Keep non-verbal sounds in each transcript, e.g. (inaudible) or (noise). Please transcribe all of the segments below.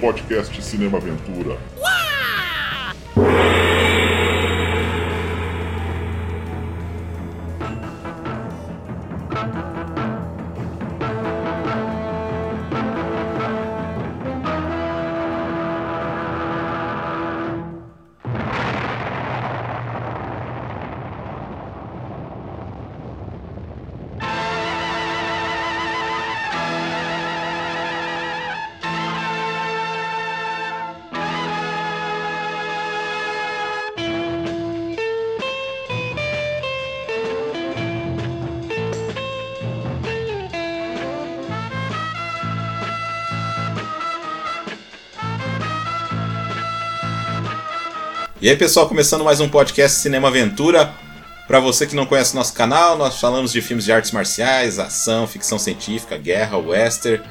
podcast Cinema Aventura. E aí, pessoal, começando mais um podcast Cinema Aventura. Para você que não conhece nosso canal, nós falamos de filmes de artes marciais, ação, ficção científica, guerra, western.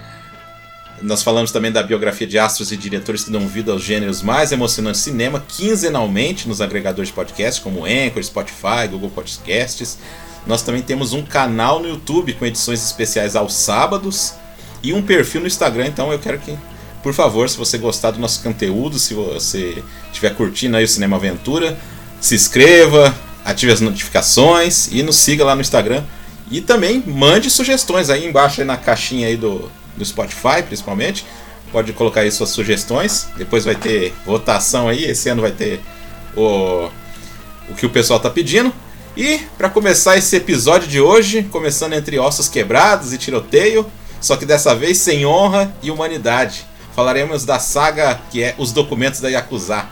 Nós falamos também da biografia de astros e diretores que dão vida aos gêneros mais emocionantes do cinema, quinzenalmente nos agregadores de podcast, como Anchor, Spotify, Google Podcasts. Nós também temos um canal no YouTube com edições especiais aos sábados e um perfil no Instagram, então eu quero que por favor, se você gostar do nosso conteúdo, se você estiver curtindo aí o Cinema Aventura, se inscreva, ative as notificações e nos siga lá no Instagram. E também mande sugestões aí embaixo aí na caixinha aí do, do Spotify, principalmente. Pode colocar aí suas sugestões. Depois vai ter votação aí. Esse ano vai ter o, o que o pessoal tá pedindo. E para começar esse episódio de hoje, começando entre ossos quebrados e tiroteio, só que dessa vez sem honra e humanidade falaremos da saga que é Os Documentos da Yakuza.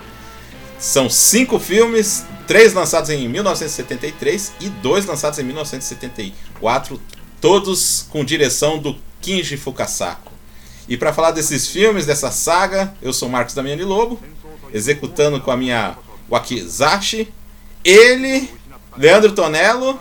São cinco filmes, três lançados em 1973 e dois lançados em 1974, todos com direção do Kinji Fukasako. E para falar desses filmes, dessa saga, eu sou Marcos Damiani Lobo, executando com a minha Wakizashi, ele, Leandro Tonello.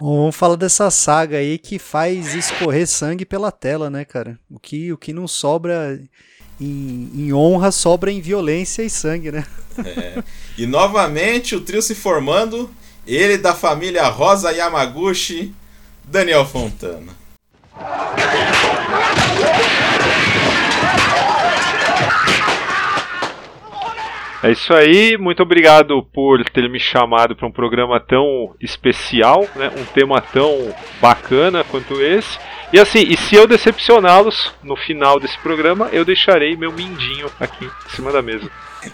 Vamos falar dessa saga aí que faz escorrer sangue pela tela, né, cara? O que, o que não sobra em, em honra sobra em violência e sangue, né? É. E novamente o trio se formando, ele da família Rosa Yamaguchi, Daniel Fontana. É isso aí, muito obrigado por ter me chamado para um programa tão especial, né? um tema tão bacana quanto esse. E assim, e se eu decepcioná-los no final desse programa, eu deixarei meu mindinho aqui em cima da mesa.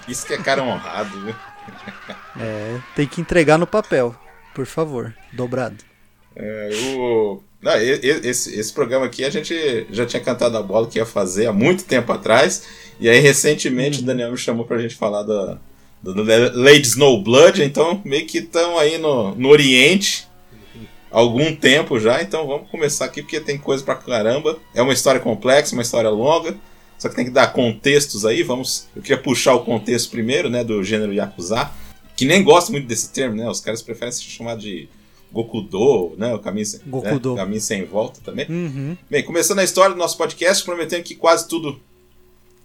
Isso que é cara honrado, viu? É, tem que entregar no papel, por favor, dobrado. É, o... Não, esse, esse programa aqui a gente já tinha cantado a bola que ia fazer há muito tempo atrás. E aí, recentemente, o Daniel me chamou pra gente falar da, do Lady Snowblood. Então, meio que estão aí no, no Oriente há algum tempo já. Então, vamos começar aqui porque tem coisa pra caramba. É uma história complexa, uma história longa. Só que tem que dar contextos aí. Vamos. Eu queria puxar o contexto primeiro, né, do gênero Yakuza. Que nem gosto muito desse termo, né? Os caras preferem se chamar de Gokudo, né? O caminho, sem, Gokudo. Né? caminho sem volta também. Uhum. Bem, começando a história do nosso podcast, prometendo que quase tudo,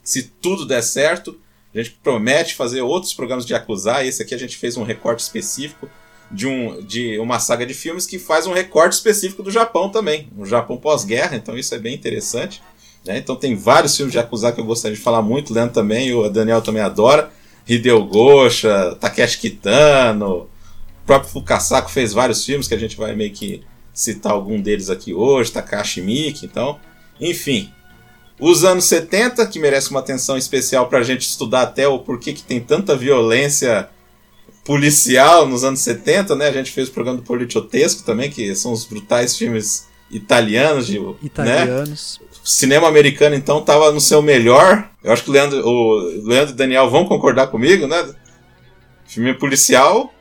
se tudo der certo, a gente promete fazer outros programas de acusar. Esse aqui a gente fez um recorte específico de, um, de uma saga de filmes que faz um recorte específico do Japão também, o Japão pós-guerra. Então isso é bem interessante. Né? Então tem vários filmes de acusar que eu gostaria de falar muito, o Leandro também, o Daniel também adora. Hideo Gosha, Takeshi Kitano, próprio Fukasako fez vários filmes que a gente vai meio que citar algum deles aqui hoje, Takashi Miike, então, enfim. Os anos 70, que merece uma atenção especial para a gente estudar até o porquê que tem tanta violência policial nos anos 70, né? A gente fez o programa do Politiotesco também, que são os brutais filmes italianos de italianos. Né? O cinema americano então estava no seu melhor. Eu acho que o Leandro, o Leandro e Daniel vão concordar comigo, né? Filme policial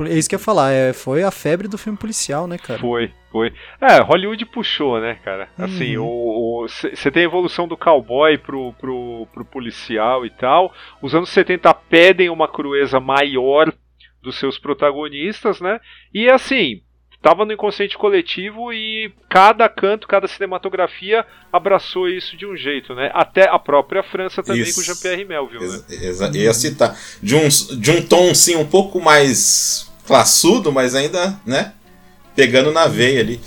é isso que eu ia falar, é, foi a febre do filme policial, né, cara? Foi, foi. É, Hollywood puxou, né, cara? Assim, uhum. você tem a evolução do cowboy pro, pro, pro policial e tal. Os anos 70 pedem uma crueza maior dos seus protagonistas, né? E assim, tava no inconsciente coletivo e cada canto, cada cinematografia abraçou isso de um jeito, né? Até a própria França também isso. com Jean-Pierre Melville, né? Exa ia citar. De um, de um tom, sim, um pouco mais classudo, mas ainda, né? Pegando na veia ali.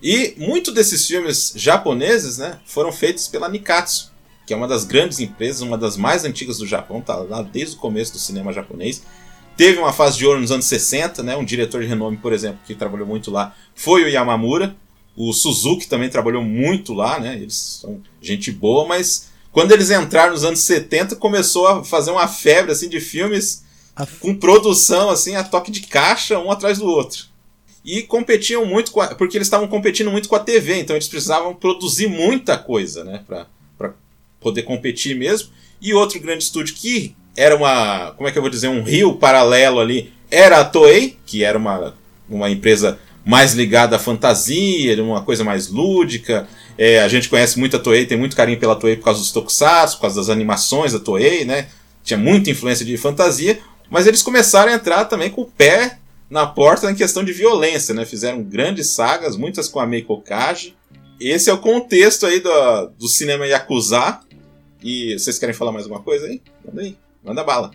E muito desses filmes japoneses, né, foram feitos pela Nikatsu, que é uma das grandes empresas, uma das mais antigas do Japão, tá lá desde o começo do cinema japonês. Teve uma fase de ouro nos anos 60, né? Um diretor de renome, por exemplo, que trabalhou muito lá, foi o Yamamura. O Suzuki também trabalhou muito lá, né? Eles são gente boa, mas quando eles entraram nos anos 70, começou a fazer uma febre assim de filmes a... com produção assim a toque de caixa, um atrás do outro. E competiam muito a... porque eles estavam competindo muito com a TV, então eles precisavam produzir muita coisa, né, para poder competir mesmo. E outro grande estúdio que era uma, como é que eu vou dizer, um rio paralelo ali, era a Toei, que era uma, uma empresa mais ligada à fantasia, uma coisa mais lúdica. É, a gente conhece muito a Toei, tem muito carinho pela Toei por causa dos tokusatsu, por causa das animações da Toei, né? Tinha muita influência de fantasia, mas eles começaram a entrar também com o pé na porta em questão de violência, né? Fizeram grandes sagas, muitas com a Meiko Kaji. Esse é o contexto aí do, do cinema Yakuza. E vocês querem falar mais alguma coisa aí? Manda aí, manda bala.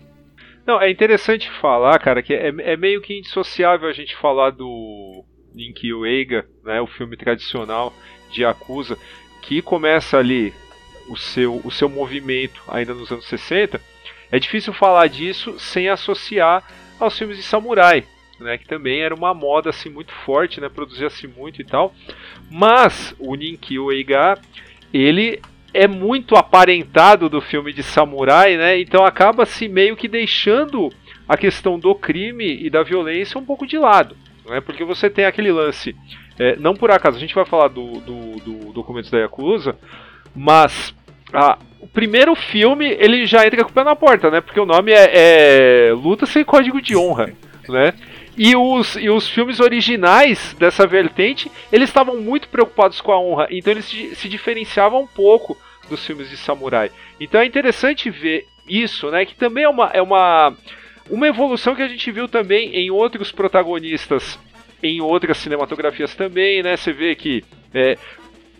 Não, é interessante falar, cara, que é, é meio que indissociável a gente falar do Ninkyo Eiga, né, o filme tradicional de Yakuza, que começa ali o seu, o seu movimento ainda nos anos 60. É difícil falar disso sem associar aos filmes de samurai, né, que também era uma moda assim muito forte, né, produzia-se muito e tal. Mas o Ninkyo Eiga, ele é muito aparentado do filme de samurai, né? Então acaba se meio que deixando a questão do crime e da violência um pouco de lado, né? Porque você tem aquele lance, é, não por acaso a gente vai falar do, do, do documento da Yakuza, mas ah, o primeiro filme ele já entra com o pé na porta, né? Porque o nome é, é Luta sem Código de Honra, né? E os, e os filmes originais dessa vertente, eles estavam muito preocupados com a honra, então eles se, se diferenciavam um pouco dos filmes de samurai. Então é interessante ver isso, né? Que também é uma, é uma, uma evolução que a gente viu também em outros protagonistas, em outras cinematografias também, né? Você vê que é,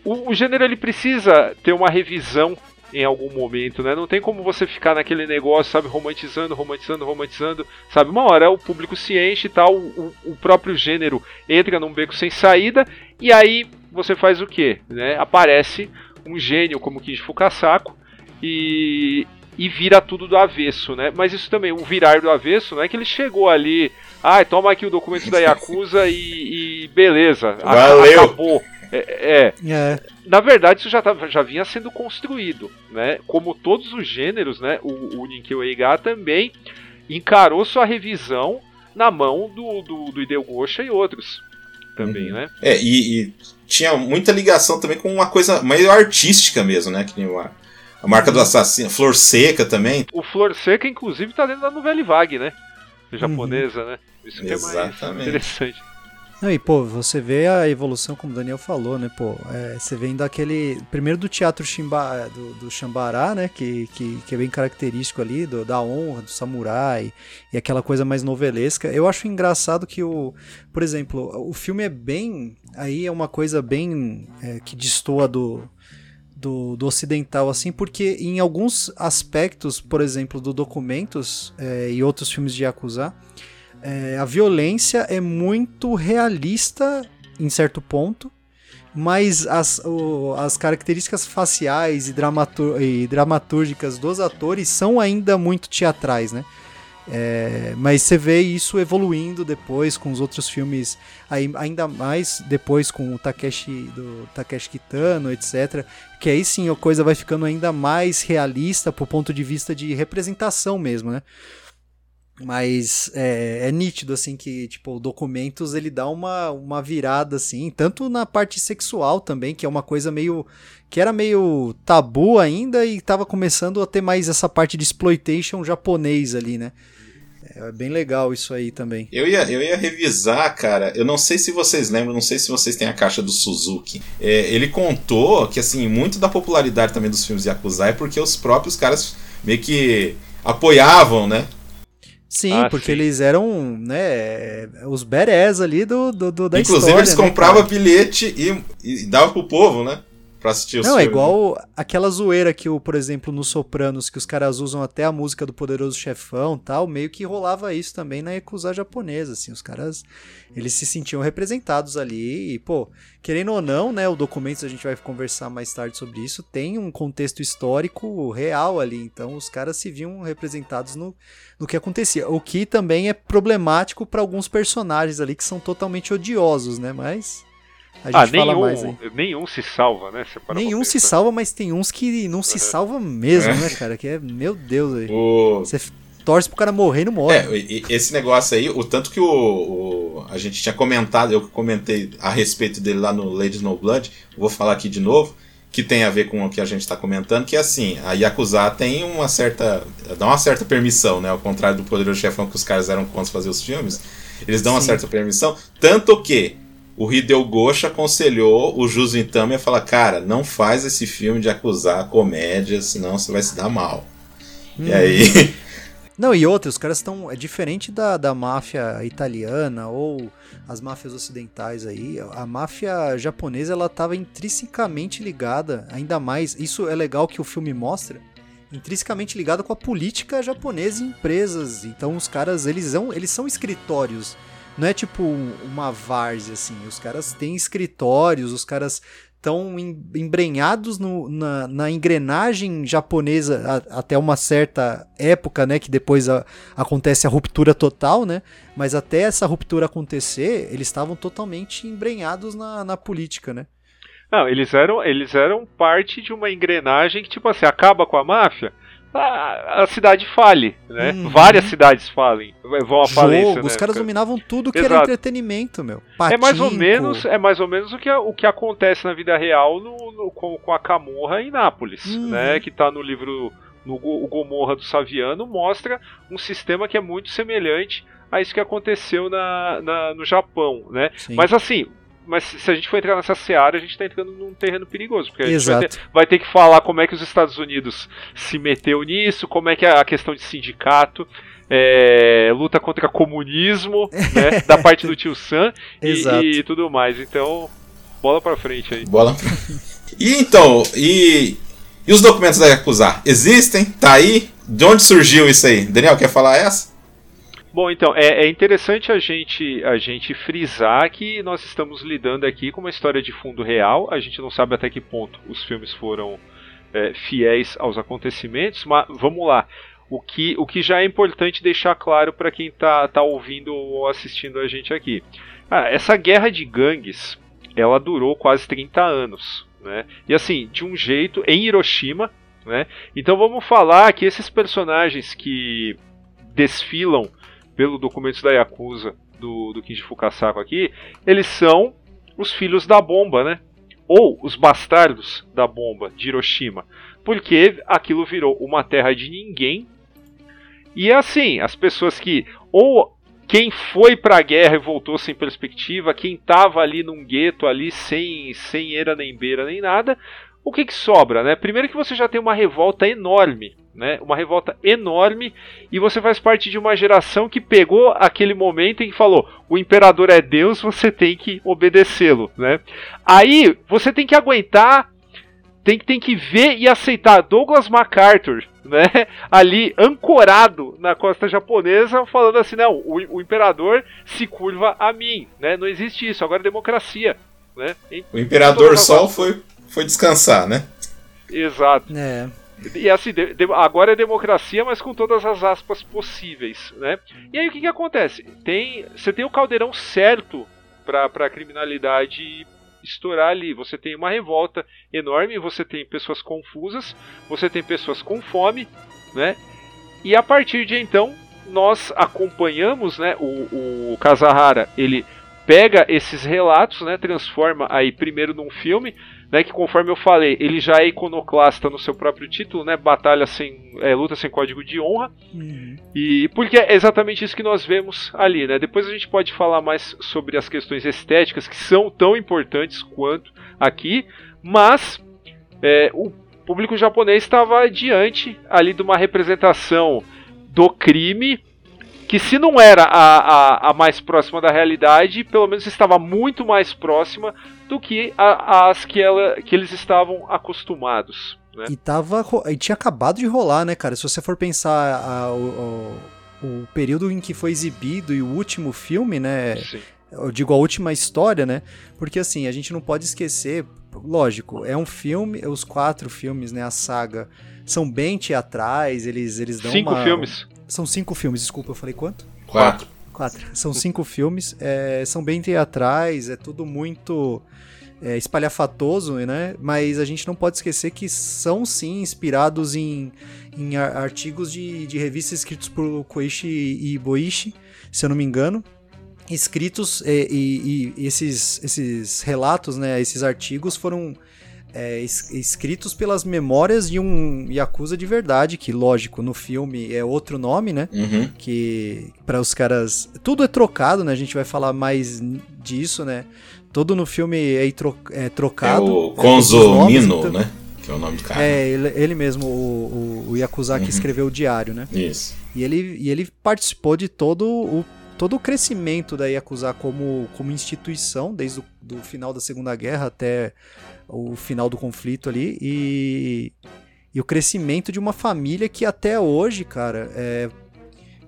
o, o gênero ele precisa ter uma revisão em algum momento, né? Não tem como você ficar naquele negócio, sabe, romantizando, romantizando, romantizando, sabe? Uma hora o público se enche e tal, o, o próprio gênero entra num beco sem saída, e aí você faz o quê? Né? Aparece um gênio como Kinji Fukasaku e, e vira tudo do avesso, né? Mas isso também, o virar do avesso, não é que ele chegou ali, ah, toma aqui o documento da (laughs) Yakuza e, e beleza, Valeu. acabou. É, é. é, Na verdade, isso já, tá, já vinha sendo construído, né? Como todos os gêneros, né? O, o Ninkyo Eiga também encarou sua revisão na mão do, do, do Hideo Gosha e outros também, uhum. né? É, e, e, tinha muita ligação também com uma coisa meio artística mesmo, né? Que nem uma, a marca do uhum. assassino, Flor Seca também. O Flor Seca, inclusive, tá dentro da novela Vague, né? Japonesa, uhum. né? Isso que Exatamente. é mais interessante. Não, e pô, você vê a evolução, como o Daniel falou, né, pô, é, você vem daquele, primeiro do teatro Shimba, é, do, do Shambara, né, que, que, que, é bem característico ali, do, da honra, do samurai, e aquela coisa mais novelesca. Eu acho engraçado que o, por exemplo, o filme é bem, aí é uma coisa bem, é, que destoa do, do, do, ocidental, assim, porque em alguns aspectos, por exemplo, do Documentos é, e outros filmes de Yakuza, é, a violência é muito realista em certo ponto, mas as, o, as características faciais e, dramatur e, dramatúrgicas dos atores são ainda muito teatrais, né? É, mas você vê isso evoluindo depois com os outros filmes, aí, ainda mais depois com o Takeshi do Takeshi Kitano, etc. Que aí sim a coisa vai ficando ainda mais realista por ponto de vista de representação mesmo, né? Mas é, é, nítido, assim, que, tipo, documentos ele dá uma, uma virada, assim, tanto na parte sexual também, que é uma coisa meio. que era meio tabu ainda e tava começando a ter mais essa parte de exploitation japonês ali, né? É bem legal isso aí também. Eu ia, eu ia revisar, cara. Eu não sei se vocês lembram, não sei se vocês têm a caixa do Suzuki. É, ele contou que, assim, muito da popularidade também dos filmes Yakuza é porque os próprios caras meio que apoiavam, né? Sim, ah, porque sim. eles eram, né, os berés ali do, do, do da Inclusive história, eles né, compravam bilhete e, e davam pro povo, né? Pra assistir os Não, é filmes. né? igual aquela zoeira que, o, por exemplo, no Sopranos, que os caras usam até a música do Poderoso Chefão tal, meio que rolava isso também na Yakuza japonesa, assim, os caras, eles se sentiam representados ali e, pô, querendo ou não, né, o documento, a gente vai conversar mais tarde sobre isso, tem um contexto histórico real ali, então os caras se viam representados no, no que acontecia, o que também é problemático para alguns personagens ali que são totalmente odiosos, né, mas... A Ah, gente fala mais aí. nenhum, nenhum se salva, né? Nenhum se salva, mas tem uns que não se salva mesmo, né, cara? Que é, meu Deus, aí. O... Você torce pro cara morrer e não morre. É, esse negócio aí, o tanto que o, o- a gente tinha comentado, eu comentei a respeito dele lá no Lady No Blood, vou falar aqui de novo, que tem a ver com o que a gente está comentando, que é assim, a Yakuza tem uma certa. dá uma certa permissão, né? Ao contrário do Poderoso Chefão que os caras eram contra fazer os filmes, eles dão uma Sim. certa permissão, tanto que o Hideo Gosha aconselhou o Juzo Itami a falar, cara, não faz esse filme de acusar comédia, senão você vai se dar mal. E aí. (laughs) Não, e outra, os caras estão. É diferente da, da máfia italiana ou as máfias ocidentais aí. A máfia japonesa ela estava intrinsecamente ligada, ainda mais. Isso é legal que o filme mostra. Intrinsecamente ligada com a política japonesa e empresas. Então os caras, eles são, eles são escritórios. Não é tipo um- uma várzea, assim. Os caras têm escritórios, os caras estão em- embrenhados no- na, na engrenagem japonesa a- até uma certa época, né? Que depois a- acontece a ruptura total, né? Mas até essa ruptura acontecer, eles estavam totalmente embrenhados na, na política, né? Não, eles eram, eles eram parte de uma engrenagem que, tipo assim, acaba com a máfia, a, a cidade fale, né? Uhum. Várias cidades falem, vão à falência, Jogo, né? os caras dominavam tudo que era Exato. entretenimento, meu. É mais ou Patinco. menos, é mais ou menos o que, o que acontece na vida real no, no- com, com a Camorra em Nápoles, Uhum. né? Que tá no livro no o Gomorra do Saviano mostra um sistema que é muito semelhante a isso que aconteceu na, na- no Japão, né? Sim. Mas assim, mas se a gente for entrar nessa seara, a gente tá entrando num terreno perigoso, porque a gente vai ter, vai ter que falar como é que os Estados Unidos se meteu nisso, como é que é a questão de sindicato, é, luta contra comunismo, (laughs) né, da parte do tio Sam e, e tudo mais. Então, bola pra frente aí. Bola. E então, e, e os documentos da Yakuza? Existem? Tá aí? De onde surgiu isso aí? Daniel, quer falar essa? Bom, então, é, é interessante a gente, a gente frisar que nós estamos lidando aqui com uma história de fundo real. A gente não sabe até que ponto os filmes foram é, fiéis aos acontecimentos, mas vamos lá. O que, o que já é importante deixar claro para quem está tá ouvindo ou assistindo a gente aqui. Ah, essa guerra de gangues, ela durou quase 30 anos. Né? E assim, de um jeito, em Hiroshima. Né? Então vamos falar que esses personagens que desfilam pelo documentos da Yakuza do, do Kinji Fukasaku aqui, eles são os filhos da bomba, né? Ou os bastardos da bomba de Hiroshima. Porque aquilo virou uma terra de ninguém. E assim, as pessoas que. Ou quem foi pra guerra e voltou sem perspectiva, quem tava ali num gueto ali sem, sem era nem beira nem nada, o que, que sobra, né? Primeiro que você já tem uma revolta enorme, né? Uma revolta enorme e você faz parte de uma geração que pegou aquele momento e falou: o imperador é Deus, você tem que obedecê-lo, né? Aí você tem que aguentar, tem, tem que ver e aceitar Douglas MacArthur, né? Ali ancorado na costa japonesa, falando assim: não, o, o imperador se curva a mim, né? Não existe isso, agora é democracia, né? Em- O Imperador Sol foi, foi descansar, né? Exato. É. E assim, de- de- agora é democracia, mas com todas as aspas possíveis, né? E aí o que, que acontece? Tem, você tem o caldeirão certo para a criminalidade estourar ali. Você tem uma revolta enorme, você tem pessoas confusas, você tem pessoas com fome, né? E a partir de então nós acompanhamos, né? O, o Kazahara ele pega esses relatos, né? Transforma aí primeiro num filme né, que conforme eu falei, ele já é iconoclasta no seu próprio título, né, batalha sem, é, luta sem código de honra, Uhum. e porque é exatamente isso que nós vemos ali, né, depois a gente pode falar mais sobre as questões estéticas, que são tão importantes quanto aqui, mas é, o público japonês estava diante ali de uma representação do crime que se não era a, a, a, mais próxima da realidade, pelo menos estava muito mais próxima do que a, as que, ela, que eles estavam acostumados. Né? E, tava, e tinha acabado de rolar, né, cara? Se você for pensar a, o, o, período em que foi exibido e o último filme, né? Sim. Eu digo a última história, né? Porque assim, a gente não pode esquecer, lógico, é um filme, os quatro filmes, né? A saga são bem teatrais, eles, eles dão Cinco uma, filmes. São cinco filmes, desculpa, eu falei quanto? Quatro. Quatro. São cinco filmes, é, são bem teatrais, é tudo muito é, espalhafatoso, né? Mas a gente não pode esquecer que são sim inspirados em, em artigos de, de revistas escritos por Koichi e Boichi, se eu não me engano. Escritos e, e, e esses, esses relatos, né? Esses artigos foram é, escritos pelas memórias de um Yakuza de verdade, que lógico, no filme é outro nome, né? Uhum. Que para os caras. Tudo é trocado, né? A gente vai falar mais disso, né? Todo no filme é, tro é trocado. É o Konzomino, então... né? Que é o nome do cara. É, ele, ele mesmo, o, o, o Yakuza uhum. que escreveu o diário, né? Isso. E ele, e ele participou de todo o todo o crescimento da Yakuza como, como instituição, desde o do final da Segunda Guerra até o final do conflito ali, e, e o crescimento de uma família que até hoje, cara, é,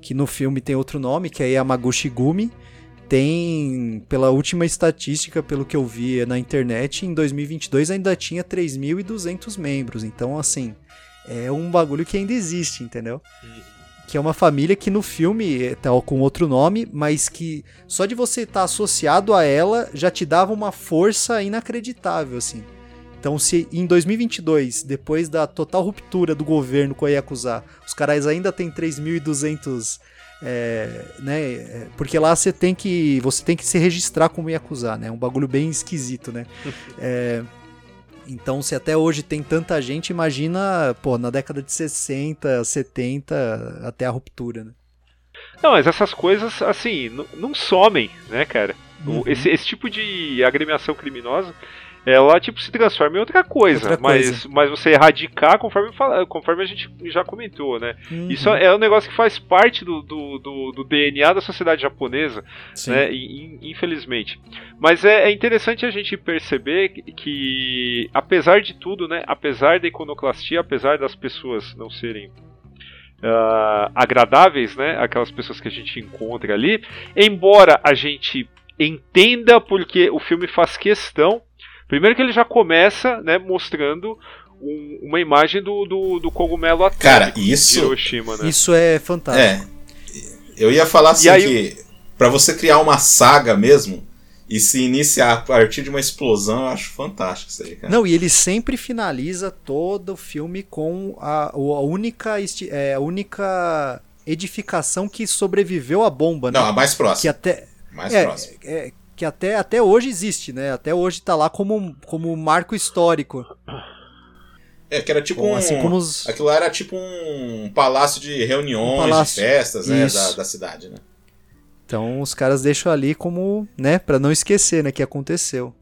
que no filme tem outro nome, que é Yamaguchi Gumi, tem, pela última estatística, pelo que eu vi na internet, em 2022 ainda tinha 3.200 membros. Então, assim, é um bagulho que ainda existe, entendeu? Uhum que é uma família que no filme tá com outro nome, mas que só de você estar tá associado a ela já te dava uma força inacreditável, assim. Então, se em 2022, depois da total ruptura do governo com a Yakuza, os caras ainda têm 3.200 é, né? É, porque lá você tem que você tem que se registrar como Yakuza, né? É um bagulho bem esquisito, né? (laughs) é, então, se até hoje tem tanta gente, imagina, pô, na década de 60, 70, até a ruptura, né? Não, mas essas coisas, assim, não somem, né, cara? Uhum. Esse, esse tipo de agremiação criminosa ela tipo se transforma em outra coisa, outra mas, coisa. mas você erradicar conforme, conforme a gente já comentou, né? Uhum. Isso é um negócio que faz parte do, do, do, do DNA da sociedade japonesa, Sim. né? infelizmente. Mas é, é, interessante a gente perceber que, apesar de tudo, né? Apesar da iconoclastia, apesar das pessoas não serem uh, agradáveis, né? Aquelas pessoas que a gente encontra ali, embora a gente entenda porque o filme faz questão Primeiro que ele já começa, né, mostrando um, uma imagem do, do, do cogumelo atômico Cara, isso, de Hiroshima, né? Isso é fantástico. É. Eu ia falar assim aí, que para você criar uma saga mesmo e se iniciar a partir de uma explosão, eu acho fantástico isso aí, cara. Não, e ele sempre finaliza todo o filme com a, a única é, a única edificação que sobreviveu à bomba, né? Não, a mais próxima. Que até mais é, próxima. É, que até, até hoje existe, né? Até hoje tá lá como, como marco histórico. É, que era tipo um. Assim como os... Aquilo era tipo um palácio de reuniões, um palácio. de festas, né? Da, da, cidade, né? Então os caras deixam ali como, né? Pra não esquecer, né? Que aconteceu.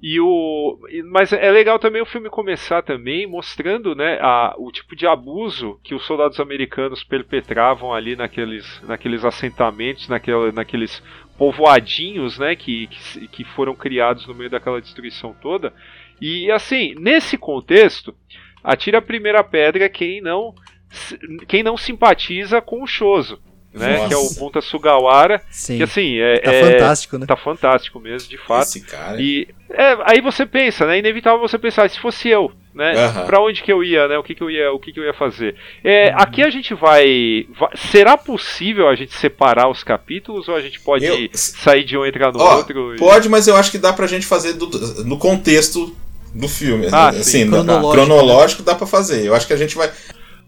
E o, mas é legal também o filme começar também mostrando, né, a, o tipo de abuso que os soldados americanos perpetravam ali naqueles, naqueles assentamentos, naquela, naqueles povoadinhos, né, que, que, que foram criados no meio daquela destruição toda. E assim, nesse contexto, atira a primeira pedra quem não quem não simpatiza com o Shoso. Né, que é o Ponta Sugawara, Sim. que assim é tá é, fantástico, né? Tá fantástico mesmo, de fato. Esse cara. E é, aí você pensa, né? É inevitável você pensar, se fosse eu, né? Uhum. Para onde que eu ia, né? O que que eu ia, o que que eu ia fazer? É, uhum. Aqui a gente vai, vai, será possível a gente separar os capítulos ou a gente pode eu, sair de um e entrar no ó, outro? E... Pode, mas eu acho que dá pra gente fazer do, no contexto do filme, ah, assim, sim, cronológico, cronológico dá para fazer. Eu acho que a gente vai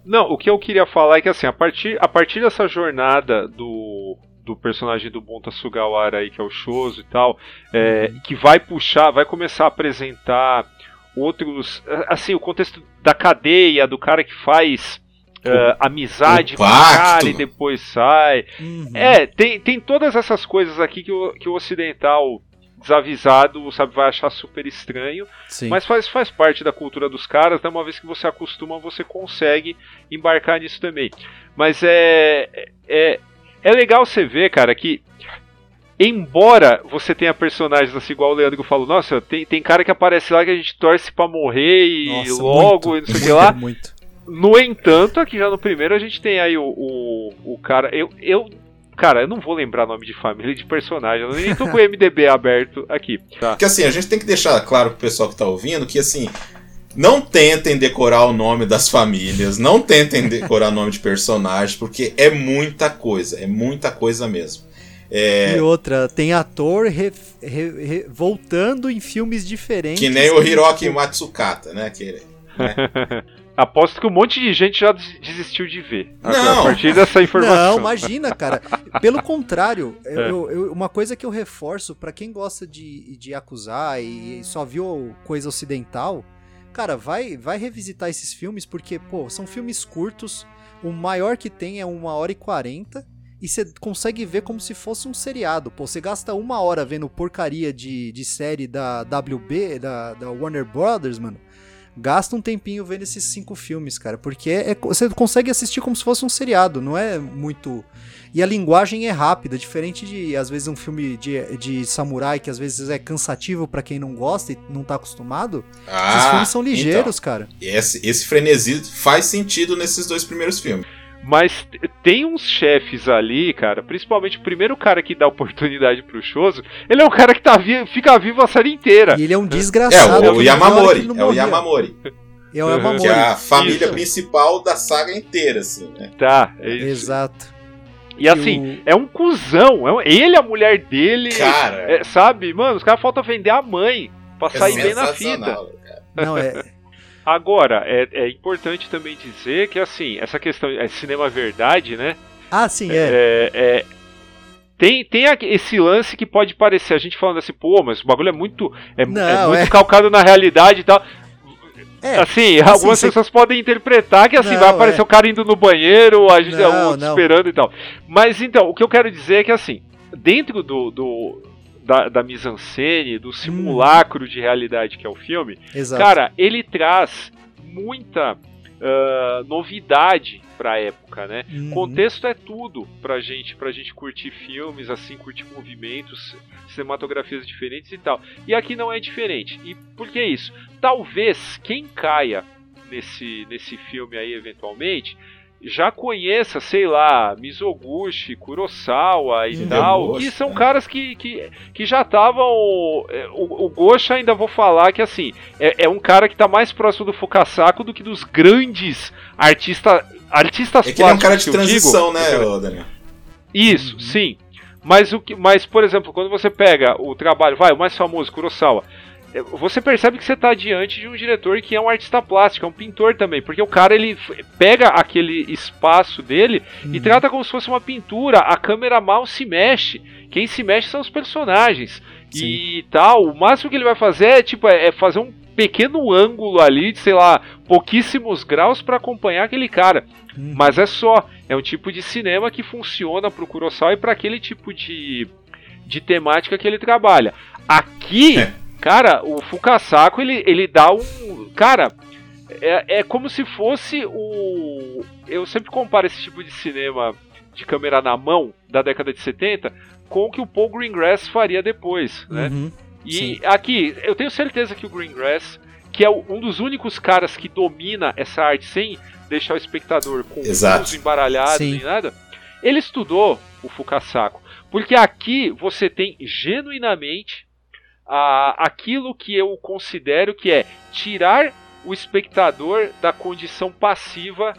não, o que eu queria falar é que assim, a partir, a partir dessa jornada do, do personagem do Bonta Sugawara aí, que é o Shoso e tal, é, que vai puxar, vai começar a apresentar outros. Assim, o contexto da cadeia, do cara que faz. Uh, amizade com o cara e depois sai. Uhum. É, tem, tem todas essas coisas aqui que o, que o ocidental desavisado, sabe, vai achar super estranho. Sim. Mas faz, faz parte da cultura dos caras, né? Uma vez que você acostuma, você consegue embarcar nisso também. Mas é. é é legal você ver, cara, que embora você tenha personagens assim, igual o Leandro falou, nossa, tem, tem cara que aparece lá que a gente torce para morrer e nossa, logo muito, e não sei o que lá. Muito. No entanto, aqui já no primeiro a gente tem aí o, o, o cara. Eu, eu. Cara, eu não vou lembrar nome de família de personagem. Eu nem tô com o (laughs) MDB aberto aqui. Tá. Porque assim, a gente tem que deixar claro pro pessoal que tá ouvindo que assim. Não tentem decorar o nome das famílias, não tentem decorar o nome de personagens, porque é muita coisa, é muita coisa mesmo. É... E outra, tem ator re, re, re, voltando em filmes diferentes. Que nem o Hiroki Matsukata, né? Que, né? (laughs) Aposto que um monte de gente já desistiu de ver. Não. A partir dessa (laughs) informação. Não, imagina, cara. Pelo contrário, é. eu, eu, uma coisa que eu reforço para quem gosta de, de acusar e só viu coisa ocidental, cara, vai, vai revisitar esses filmes porque, pô, são filmes curtos. O maior que tem é uma hora e quarenta e você consegue ver como se fosse um seriado. Pô, você gasta uma hora vendo porcaria de, de série da WB, da, da Warner Brothers, mano. Gasta um tempinho vendo esses cinco filmes, cara, porque é, é, você consegue assistir como se fosse um seriado, não é muito. E a linguagem é rápida, diferente de, às vezes, um filme de, de samurai que às vezes é cansativo para quem não gosta e não tá acostumado. Ah, esses filmes são ligeiros, então, cara. Esse, esse frenesi faz sentido nesses dois primeiros filmes. Mas tem uns chefes ali, cara, principalmente o primeiro cara que dá oportunidade pro Shoso, ele é um cara que tá vi fica vivo a série inteira. E ele é um desgraçado. É, o, o Yamamori. É o Yamamori. É o Yamamori. Que é a família isso. principal da saga inteira, assim, né? Tá, é isso. Exato. E assim, o... é um cuzão. É um... Ele, a mulher dele. Cara. É, sabe, mano, os caras faltam vender a mãe pra é sair bem na fita. Cara. Não, é. Agora, é, é importante também dizer que, assim, essa questão é cinema verdade, né? Ah, sim, é. é, é tem, tem esse lance que pode parecer, a gente falando assim, pô, mas o bagulho é muito, é, é Não, é muito é... calcado na realidade e tal. É, assim, assim, algumas cê... pessoas podem interpretar que assim, não, vai aparecer é. o cara indo no banheiro, a gente não, é outro esperando e tal. Mas então, o que eu quero dizer é que assim, dentro do, do, da, da mise-en-scène, do simulacro hum. de realidade que é o filme, Exato. cara, ele traz muita uh, novidade pra época, né? Uhum. Contexto é tudo pra gente, pra gente curtir filmes, assim, curtir movimentos, cinematografias diferentes e tal. E aqui não é diferente. E por que isso? Talvez quem caia nesse, nesse filme aí eventualmente já conheça, sei lá, Mizoguchi, Kurosawa e tal, que são né? caras que, que, que já estavam. É, o, o Gosha ainda vou falar que assim, é, é um cara que está mais próximo do Fukasaku do que dos grandes artista, artistas é que ele é um cara de transição, digo, né, Daniel? Isso, uhum. sim. Mas, o que, mas, por exemplo, quando você pega o trabalho, vai, o mais famoso, Kurosawa, você percebe que você está diante de um diretor que é um artista plástico, é um pintor também, porque o cara ele pega aquele espaço dele e uhum. trata como se fosse uma pintura. A câmera mal se mexe, quem se mexe são os personagens Sim. e tal. O máximo que ele vai fazer é tipo é, fazer um pequeno ângulo ali de sei lá pouquíssimos graus para acompanhar aquele cara. Uhum. Mas é só, é um tipo de cinema que funciona para o Kurosawa e para aquele tipo de de temática que ele trabalha. Aqui é Cara, o Fukasaku ele, ele dá um. Cara, é, é como se fosse o. Eu sempre comparo esse tipo de cinema de câmera na mão da década de 70 com o que o Paul Greengrass faria depois, né? Uhum, e sim. aqui, eu tenho certeza que o Greengrass, que é um dos únicos caras que domina essa arte sem deixar o espectador com o embaralhado nem nada, ele estudou o Fukasaku. Porque aqui você tem genuinamente a, aquilo que eu considero que é tirar o espectador da condição passiva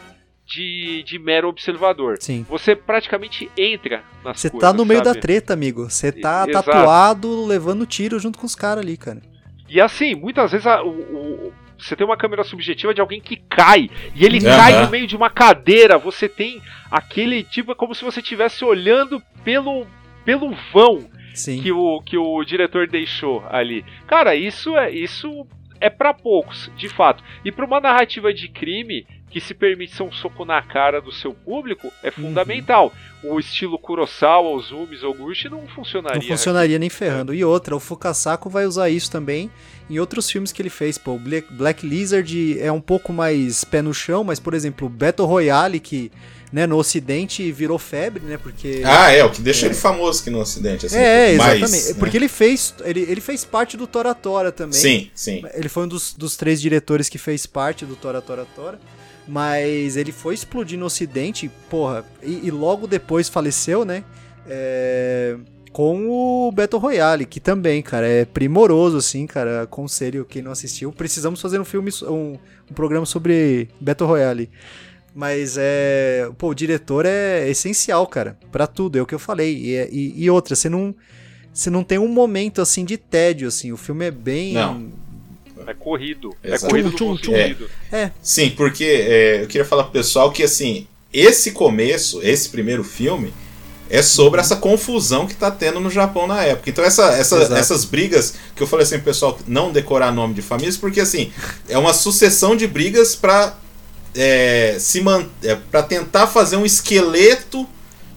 de, de mero observador. Sim. Você praticamente entra nas Você tá no meio sabe? da treta, amigo. Você tá Exato. tatuado levando tiro junto com os caras ali, cara. E assim, muitas vezes a, o, o, você tem uma câmera subjetiva de alguém que cai e ele uhum. cai no meio de uma cadeira. Você tem aquele tipo, é como se você estivesse olhando pelo, pelo vão Sim. que o que o diretor deixou ali. Cara, isso é isso é para poucos, de fato. E para uma narrativa de crime que se permite ser um soco na cara do seu público é fundamental. Uhum. O estilo Kurosawa, os Zumis ou Gushi não funcionaria. Não funcionaria nem ferrando. E outra, o Fukasako vai usar isso também em outros filmes que ele fez. Pô, Black, Black Lizard é um pouco mais pé no chão, mas, por exemplo, Battle Royale, que né, no Ocidente virou febre, né? Porque. Ah, é, o que deixa é. ele famoso aqui no Ocidente. Assim, é, exatamente. Né? Porque ele fez. Ele, ele fez parte do Tora Tora também. Sim, sim. Ele foi um dos, dos três diretores que fez parte do Tora Tora Tora. Mas ele foi explodir no Ocidente, porra, e, e logo depois faleceu, né? É, com o Battle Royale, que também, cara, é primoroso, assim, cara. Aconselho quem não assistiu. Precisamos fazer um filme, um, um programa sobre Battle Royale. Mas é. Pô, o diretor é essencial, cara, para tudo, é o que eu falei. E, e, e, outra, você não. Você não tem um momento assim de tédio, assim. O filme é bem. Não. É corrido. É Exato. É corrido tchum, tchum, é. é. Sim, porque é, eu queria falar pro pessoal que assim, esse começo, esse primeiro filme, é sobre essa confusão que tá tendo no Japão na época. Então essa, essa essas brigas que eu falei assim pro pessoal não decorar nome de famílias, porque assim, é uma sucessão de brigas para é, se man... É, para tentar fazer um esqueleto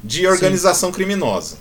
de organização Sim. criminosa.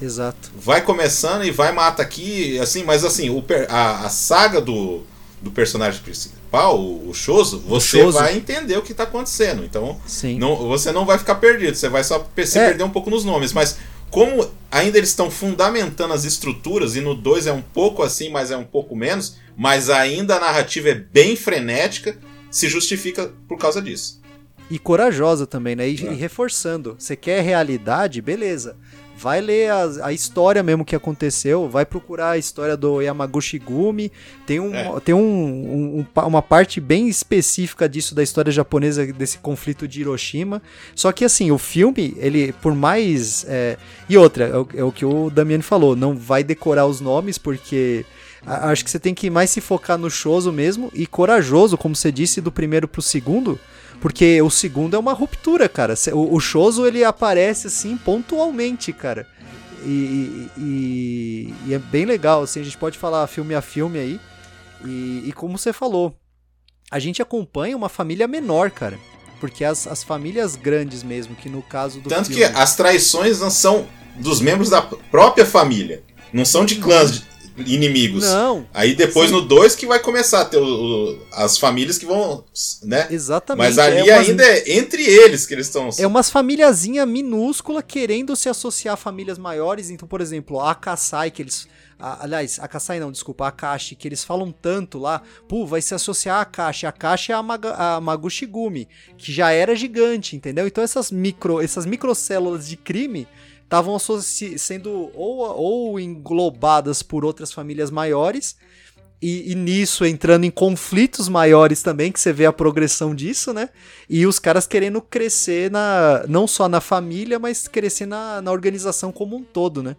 Exato. Vai começando e vai mata aqui, assim, mas assim, o, a, a saga do, do personagem principal, o, o Choso, você vai entender o que está acontecendo. Então, Sim. Não, você não vai ficar perdido, você vai só se é. perder um pouco nos nomes, mas como ainda eles estão fundamentando as estruturas, e no 2 é um pouco assim, mas é um pouco menos, mas ainda a narrativa é bem frenética, se justifica por causa disso. E corajosa também, né? E, é. e reforçando. Você quer realidade? Beleza. Vai ler a, a, história mesmo que aconteceu, vai procurar a história do Yamaguchi Gumi. Tem, um, é. tem um, um, uma parte bem específica disso da história japonesa, desse conflito de Hiroshima. Só que assim, o filme, ele, por mais. É... E outra, é o, é o que o Damiani falou, não vai decorar os nomes, porque Acho que você tem que mais se focar no Choso mesmo e corajoso, como você disse, do primeiro pro segundo. Porque o segundo é uma ruptura, cara. O, o Choso ele aparece assim pontualmente, cara. E, e, e, é bem legal, assim, a gente pode falar filme a filme aí. E, e como você falou, a gente acompanha uma família menor, cara. Porque as, as famílias grandes mesmo, que no caso do. Tanto filme... que as traições não são dos membros da própria família. Não são de clãs inimigos. Não. Aí depois sim. no 2 que vai começar a ter o, o, as famílias que vão, né? Exatamente. Mas ali é umas... ainda é entre eles que eles estão. É umas famíliazinha minúscula querendo se associar a famílias maiores. Então, por exemplo, a Kasai que eles a, aliás, a Kasai não, desculpa, a Akashi, que eles falam tanto lá, pô, vai se associar a Akashi. A Akashi é a, Maga, a Magushigumi, que já era gigante, entendeu? Então essas micro, essas microcélulas de crime estavam sendo ou, ou englobadas por outras famílias maiores, e, e, nisso entrando em conflitos maiores também, que você vê a progressão disso, né? E os caras querendo crescer na, não só na família, mas crescer na, na organização como um todo, né?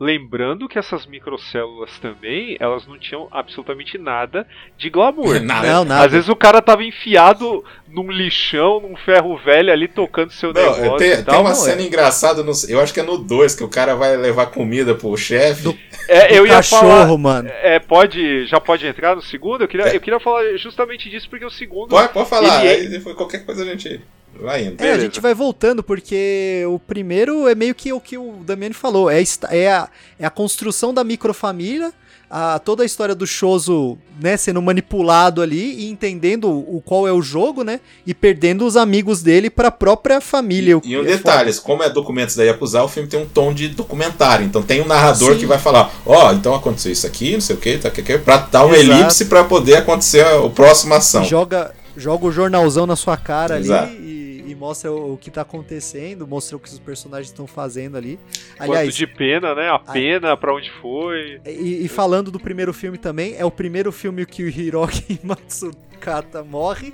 Lembrando que essas microcélulas também, elas não tinham absolutamente nada de glamour. (laughs) nada. Não, nada. Às vezes o cara tava enfiado num lixão, num ferro velho ali tocando seu não, negócio. Tem, tem uma não, cena é. engraçada, no, eu acho que é no 2, que o cara vai levar comida pro chefe. Do, é, eu ia cachorro, falar, mano. É, pode, já pode entrar no segundo? Eu queria, é. eu queria falar justamente disso, porque o segundo. Pode, pode falar, ele, é aí qualquer coisa a gente. Vai indo. É, a gente vai voltando, porque o primeiro é meio que o que o Damiani falou. É, é, a, é a construção da microfamília, a, toda a história do Choso, né, sendo manipulado ali e entendendo o qual é o jogo, né? E perdendo os amigos dele para a própria família. E, e um é detalhe, como é documentos da Yakuza, o filme tem um tom de documentário. Então tem um narrador Sim. que vai falar, ó, oh, então aconteceu isso aqui, não sei o que, tá, que, que, pra dar uma Exato. elipse para poder acontecer a, a próxima ação. Joga, joga o jornalzão na sua cara Exato. ali e e mostra o, o que tá acontecendo, mostra o que os personagens estão fazendo ali. Aliás, Quanto de pena, né? A pena, a... para onde foi. E, e, falando do primeiro filme também, é o primeiro filme que o Hiroki (laughs) Matsukata morre.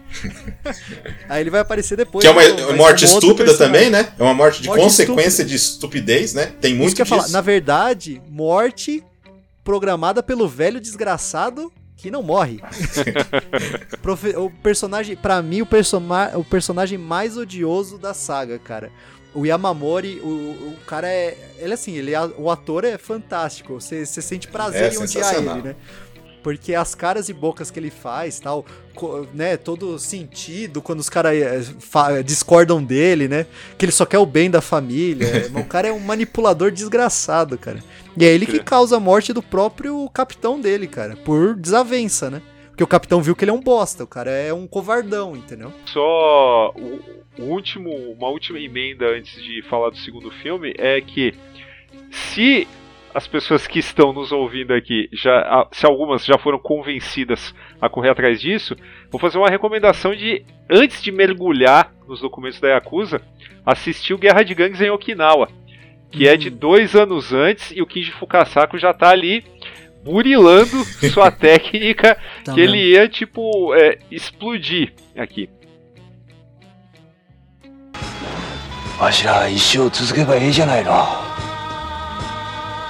(laughs) Aí ele vai aparecer depois. Que é uma, uma morte estúpida também, né? É uma morte de morte consequência estúpida. de estupidez, né? Tem muito Isso que disso. Falar. Na verdade, morte programada pelo velho desgraçado que não morre. (laughs) o personagem, para mim, o, perso o personagem mais odioso da saga, cara. O Yamamori, o, o cara é. Ele assim, ele, é, o ator é fantástico. Você, você sente prazer é em odiar ele, né? Porque as caras e bocas que ele faz, tal, né, todo sentido quando os caras eh, discordam dele, né, que ele só quer o bem da família. (laughs) o cara é um manipulador desgraçado, cara. E é ele que causa a morte do próprio capitão dele, cara, por desavença, né? Porque o capitão viu que ele é um bosta, o cara é um covardão, entendeu? Só o, o último, uma última emenda antes de falar do segundo filme é que se as pessoas que estão nos ouvindo aqui, já, se algumas já foram convencidas a correr atrás disso, vou fazer uma recomendação de, antes de mergulhar nos documentos da Yakuza, assistir o Guerra de Gangues em Okinawa, que hum. é de hum. dois anos antes, e o Kinji Fukasaku já está ali burilando (laughs) sua técnica, tá que ele ia, tipo, é, explodir aqui. わしら一生続けばいいじゃないの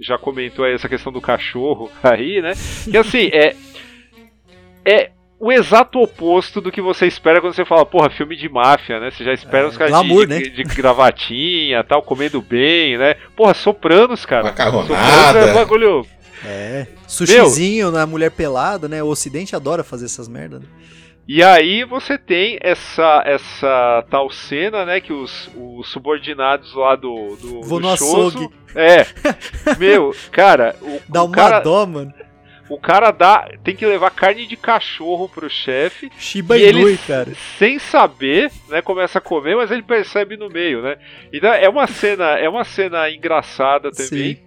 já comentou essa questão do cachorro aí, né? Que assim, é. É o exato oposto do que você espera quando você fala, porra, filme de máfia, né? Você já espera é, os caras de, né? de, de, gravatinha tal, comendo bem, né? Porra, sopranos, cara. Macarronada. é bagulho. É. Sushizinho Meu, na mulher pelada, né? O ocidente adora fazer essas merdas, né? E aí você tem essa essa tal cena, né, que os, os subordinados lá do do, Vou do no açougue. É. (laughs) Meu, cara, o, dá uma cara, dó, mano. O cara dá, tem que levar carne de cachorro pro chefe. Shiba e Inui, ele, cara. sem saber, né, começa a comer, mas ele percebe no meio, né? Então é uma cena, é uma cena engraçada também. Sim.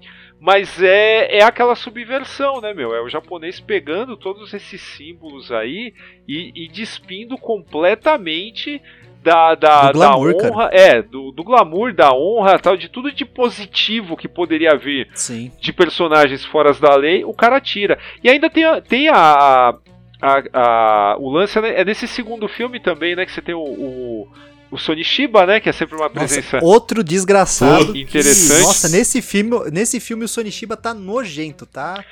Mas é, é aquela subversão, né, meu? É o japonês pegando todos esses símbolos aí e, e despindo completamente da, da, glamour, da honra, cara. é, do, do glamour, da honra, tal, de tudo de positivo que poderia haver Sim. de personagens fora da lei, o cara tira. E ainda tem a, tem a, a, a o lance né, é nesse segundo filme também, né, que você tem o, o o Sonishiba, né? Que é sempre uma presença. Nossa, outro desgraçado. Interessante. Que, nossa, nesse filme, nesse filme o Sonishiba tá nojento, tá?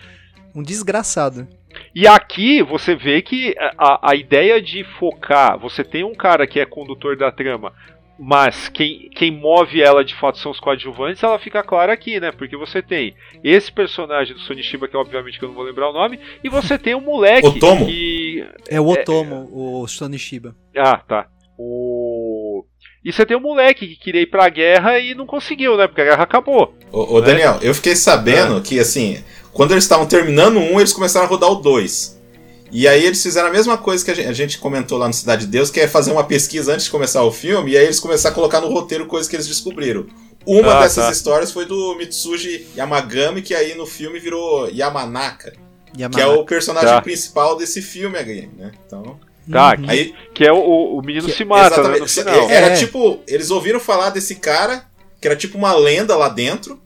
Um desgraçado. E aqui você vê que a, a ideia de focar, você tem um cara que é condutor da trama, mas quem, quem move ela de fato são os coadjuvantes, ela fica clara aqui, né? Porque você tem esse personagem do Sonishiba, que obviamente que eu não vou lembrar o nome, e você tem um moleque Otomo. que. É o Otomo, é, o Sonishiba. Ah, tá. O... E você tem um moleque que queria ir pra guerra e não conseguiu, né? Porque a guerra acabou. Ô, ô né? Daniel, eu fiquei sabendo é. que, assim, quando eles estavam terminando um, eles começaram a rodar o dois. E aí eles fizeram a mesma coisa que a gente, comentou lá no Cidade de Deus, que é fazer uma pesquisa antes de começar o filme, e aí eles começaram a colocar no roteiro coisas que eles descobriram. Uma ah, dessas tá. histórias foi do Mitsuji Yamagami, que aí no filme virou Yamanaka, Yamanaka. que é o personagem tá. principal desse filme, né? Então... Tá, uhum. que, aí, que é o, o menino que, se mata, né, no final. Era é. tipo, eles ouviram falar desse cara, que era tipo uma lenda lá dentro,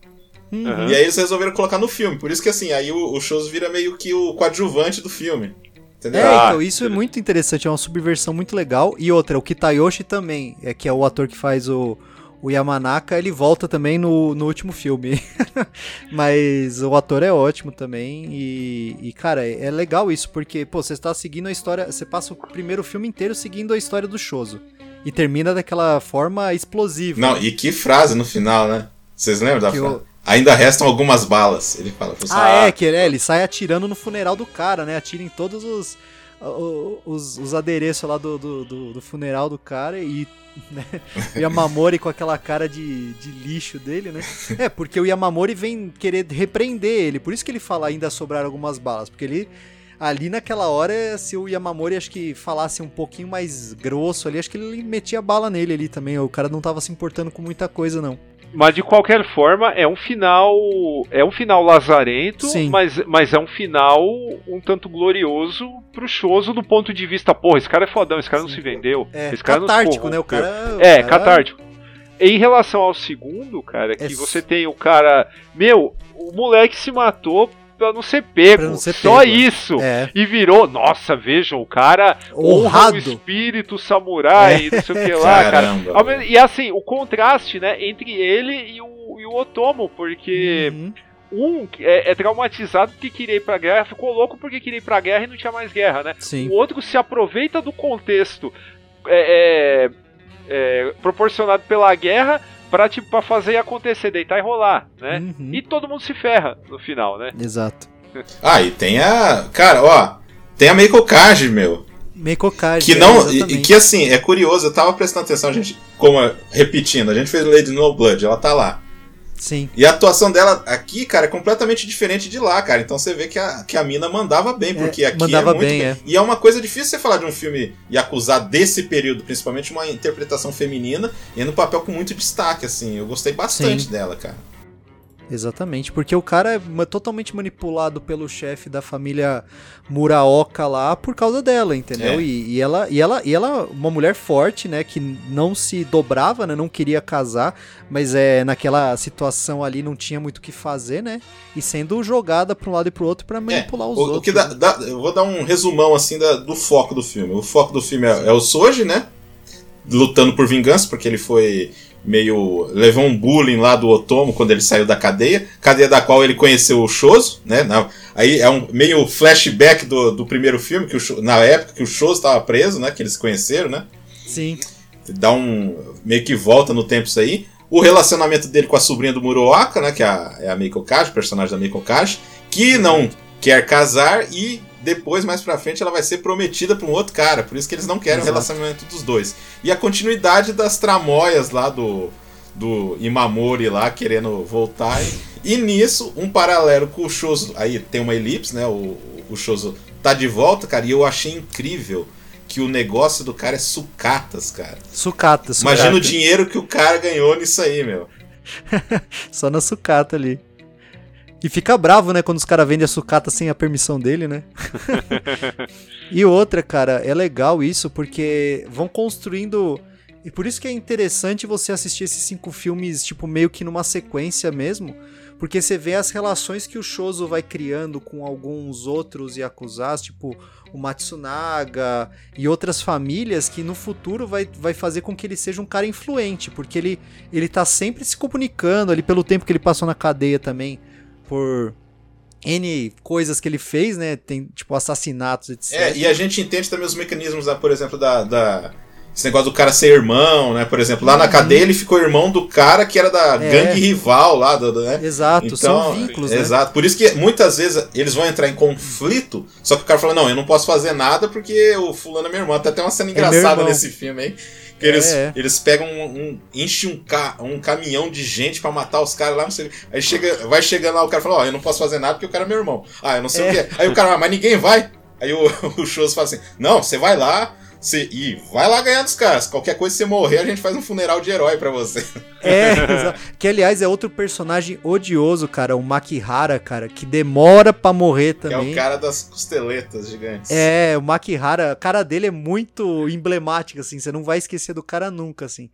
uhum. e aí eles resolveram colocar no filme. Por isso que assim, aí o, o Shows vira meio que o coadjuvante do filme. Entendeu? É, então isso é muito interessante, é uma subversão muito legal. E outra, o Kitayoshi também, é que é o ator que faz o, o Yamanaka, ele volta também no, no último filme. (laughs) Mas o ator é ótimo também. E, e, cara, é legal isso, porque, pô, você está seguindo a história. Você passa o primeiro filme inteiro seguindo a história do Shoso. E termina daquela forma explosiva. Não, e que frase no final, né? Vocês lembram da frase? Ainda restam algumas balas, ele fala. Ah, ah, é, que é, ele sai atirando no funeral do cara, né? Atira em todos os, os, os adereços lá do, do, do, do funeral do cara e né? O (laughs) Yamamori com aquela cara de, de lixo dele, né? É, porque o Yamamori vem querer repreender ele, por isso que ele fala ainda sobrar algumas balas, porque ele ali naquela hora, se o Yamamori acho que falasse um pouquinho mais grosso ali, acho que ele metia bala nele ali também, o cara não tava se importando com muita coisa não. Mas de qualquer forma, é um final. É um final lazarento, mas, mas é um final um tanto glorioso pro Choso do ponto de vista, porra, esse cara é fodão, esse cara Sim. não se vendeu. É, esse cara catártico, né? O cara. É, cara... catártico. Em relação ao segundo, cara, que é... você tem o cara. Meu, o moleque se matou pra não ser pego. Não ser Só pego, é. isso. É. E virou, nossa, vejam, o cara honra Honrado. o espírito samurai, não sei o que lá, (laughs) cara. Caramba. Mesmo- E assim, o contraste, né, entre ele e o, e o Otomo, porque Uhum. um é, é traumatizado porque queria ir pra guerra, ficou louco porque queria ir pra guerra e não tinha mais guerra, né? Sim. O outro se aproveita do contexto é, é, é, proporcionado pela guerra pra, tipo, pra fazer acontecer, deitar e rolar, né? Uhum. E todo mundo se ferra no final, né? Exato. (laughs) Ah, e tem a. Cara, ó. Tem a Meiko Kaji, meu. Meio cocagem. Que não. e- e que assim, é curioso, eu tava prestando atenção, gente. Como, repetindo, a gente fez Lady No Blood, ela tá lá. Sim. E a atuação dela aqui, cara, é completamente diferente de lá, cara. Então você vê que a, que a mina mandava bem, porque aqui mandava é muito bem, é. E é uma coisa difícil você falar de um filme e acusar desse período, principalmente uma interpretação feminina, e no papel com muito destaque, assim. Eu gostei bastante Sim. dela, cara. Exatamente, porque o cara é totalmente manipulado pelo chefe da família Muraoka lá por causa dela, entendeu? É. E, e ela, e ela, e ela, uma mulher forte, né, que não se dobrava, né, não queria casar, mas é naquela situação ali não tinha muito o que fazer, né? E sendo jogada para um lado e pro outro para manipular os É, O, outros. o que dá, né? dá- eu vou dar um resumão assim da- do foco do filme. O foco do filme é, é o Soji, né? Lutando por vingança, porque ele foi meio. levou um bullying lá do Otomo quando ele saiu da cadeia, cadeia da qual ele conheceu o Shoso, né? Na- aí é um meio flashback do, do primeiro filme, que o na época que o Shoso estava preso, né? Que eles se conheceram, né? Sim, dá um. meio que volta no tempo isso aí. O relacionamento dele com a sobrinha do Muroaka, né? Que é a, é a Meiko Kaji, personagem da Meiko Kaji, que não quer casar e depois, mais pra frente, ela vai ser prometida pra um outro cara. Por isso que eles não querem o relacionamento dos dois. E a continuidade das tramóias lá do. Do Imamori lá querendo voltar. E, e nisso, um paralelo com o Shoso. Aí tem uma elipse, né? O, o Shoso tá de volta, cara. E eu achei incrível que o negócio do cara é sucatas, cara. sucata, sucata. Imagina o dinheiro que o cara ganhou nisso aí, meu. (laughs) Só na sucata ali. E fica bravo, né, quando os caras vendem a sucata sem a permissão dele, né? (laughs) e outra, cara, é legal isso porque vão construindo. E por isso que é interessante você assistir esses cinco filmes, tipo, meio que numa sequência mesmo. Porque você vê as relações que o Shoso vai criando com alguns outros Yakuzas, tipo o Matsunaga e outras famílias que no futuro vai, vai fazer com que ele seja um cara influente, porque ele, ele tá sempre se comunicando ali pelo tempo que ele passou na cadeia também, por N coisas que ele fez, né? Tem, tipo, assassinatos, etc. É, e a gente entende também os mecanismos, lá, por exemplo, da, da- Esse negócio do cara ser irmão, né? Por exemplo, lá na cadeia ele ficou irmão do cara que era da Uhum. É. gangue rival lá, do, né? Exato, são vínculos, né? Exato. Por isso que muitas vezes eles vão entrar em conflito, só que o cara fala, não, eu não posso fazer nada porque o fulano é meu irmão. Até tem uma cena É engraçada nesse filme aí. Que eles, É, é. eles pegam um, um- enchem um, ca, um caminhão de gente pra matar os caras lá, não sei. Aí chega, vai chegando lá, o cara fala, ó, eu não posso fazer nada porque o cara é meu irmão. Ah, eu não sei É. o que. Aí o cara, "Ah, mas ninguém vai. Aí o, (laughs) o Shows fala assim, não, você vai lá. Você, e vai lá ganhar dos caras. Qualquer coisa, se você morrer, a gente faz um funeral de herói pra você. (laughs) É, que aliás é outro personagem odioso, cara, o Makihara, cara, que demora pra morrer Que é também. o cara das costeletas gigantes. É, o Makihara, a cara dele é muito emblemática, assim, você não vai esquecer do cara nunca, assim.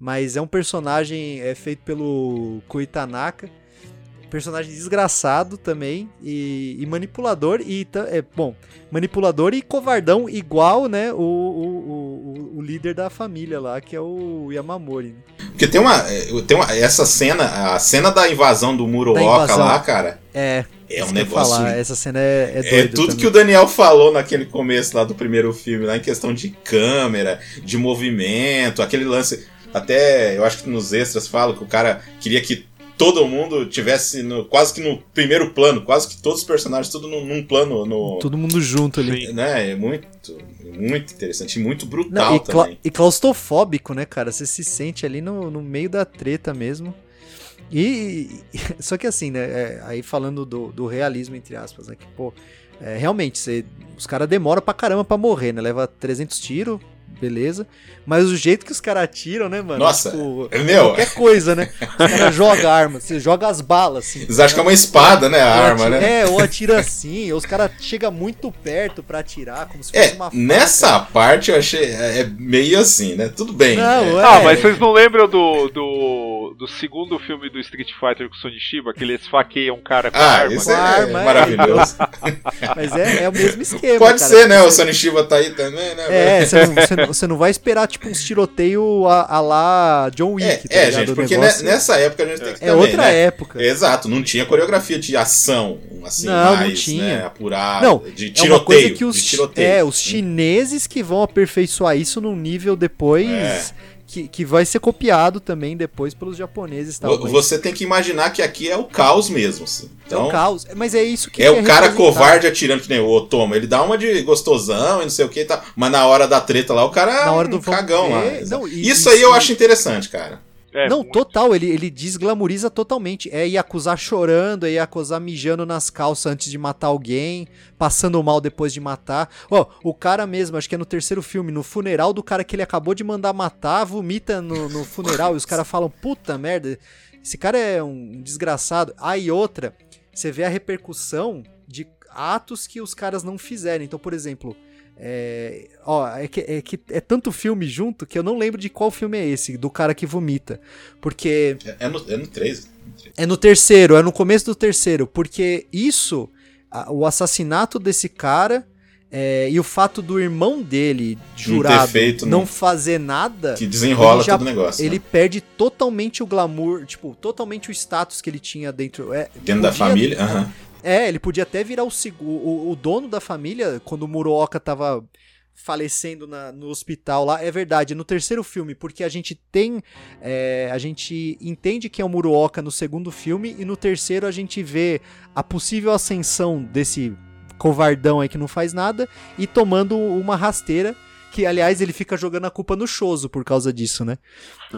Mas é um personagem é feito pelo Koitanaka, personagem desgraçado também e, e manipulador e é bom, manipulador e covardão igual, né, o, o, o, o líder da família lá, que é o Yamamori. Porque tem uma, é, tem uma. Essa cena, a cena da invasão do Muroaka invasão. lá, cara, É, é um negócio. falar, essa cena é, é É tudo também. que o Daniel falou naquele começo lá do primeiro filme, lá em questão de câmera, de movimento, aquele lance. Até eu acho que nos extras fala que o cara queria que todo mundo tivesse no, quase que no primeiro plano, quase que todos os personagens, tudo num, num plano. No, Todo mundo junto ali. Né? É muito, muito interessante e muito Não, brutal e, cla- também. e claustrofóbico, né, cara? Você se sente ali no, no meio da treta mesmo. E. (laughs) Só que assim, né? é, aí falando do, do realismo, entre aspas, né? Que, pô, é, realmente, você, os caras demoram pra caramba pra morrer, né? Leva 300 tiros, beleza. Mas o jeito que os caras atiram, né, mano? Nossa, Tipo, meu. qualquer coisa, né? Os caras jogam arma, você joga as balas, assim. Eles acham que é uma espada, né? A arma, atira- né? É, ou atira assim, ou os caras chegam muito perto pra atirar, como se fosse É, uma faca. nessa parte eu achei é é meio assim, né? Tudo bem. Não, é, é. Ah, mas vocês não lembram do, do do, do segundo filme do Street Fighter com o Sonny Shiba, que ele esfaqueia um cara com Ah, arma. isso Com é arma, é. maravilhoso. (laughs) Mas é, é o mesmo esquema. Pode cara. ser, né? O Sonny Shiba tá aí também, né? É, você não, você não- (laughs) você não vai esperar, tipo, uns tiroteio a, a lá John Wick, É, tá é, gente, porque negócio ne- nessa época a gente tem que É também, outra né? época. Exato, não tinha coreografia de ação, assim, Não, não mais, tinha. né, apurada, Não, de É tiroteio, uma coisa que os, é, os chineses que vão aperfeiçoar isso num nível depois É. que, que vai ser copiado também depois pelos japoneses tal. Vo- mas Você tem que imaginar que aqui é o caos mesmo, assim. é Então, um caos. Mas é isso que é o cara representado. covarde atirando que nem o Otoma. Ele dá uma de gostosão e não sei o que e tal. Mas na hora da treta lá, o cara é Na hora um do cagão lá. ver, não, Isso e aí eu acho interessante, cara. É, não, muito. total, ele, ele desglamoriza totalmente. É Yakuza chorando, é Yakuza mijando nas calças antes de matar alguém, passando mal depois de matar. Ó, o cara mesmo, acho que é no terceiro filme, no funeral do cara que ele acabou de mandar matar, vomita no, no funeral e os caras falam, puta merda, esse cara é um desgraçado. Aí outra, você vê a repercussão de atos que os caras não fizeram. Então, por exemplo, é, ó, é que, é que é tanto filme junto que eu não lembro de qual filme é esse, do cara que vomita. Porque É, é no, é no 3. é no terceiro, é no começo do terceiro, porque isso, a- o assassinato desse cara é, e o fato do irmão dele, jurado, feito, não né? fazer nada, Que desenrola já- todo o negócio. ele né? perde totalmente o glamour, tipo, totalmente o status que ele tinha dentro. É, Dentro da família. aham. É, ele podia até virar o, o, o dono da família quando o Muroka tava falecendo na- no hospital lá. É verdade, no terceiro filme, porque a gente tem. é, a gente entende que é o Muroka no segundo filme, e no terceiro a gente vê a possível ascensão desse covardão aí que não faz nada e tomando uma rasteira. Que, aliás, ele fica jogando a culpa no Choso por causa disso, né?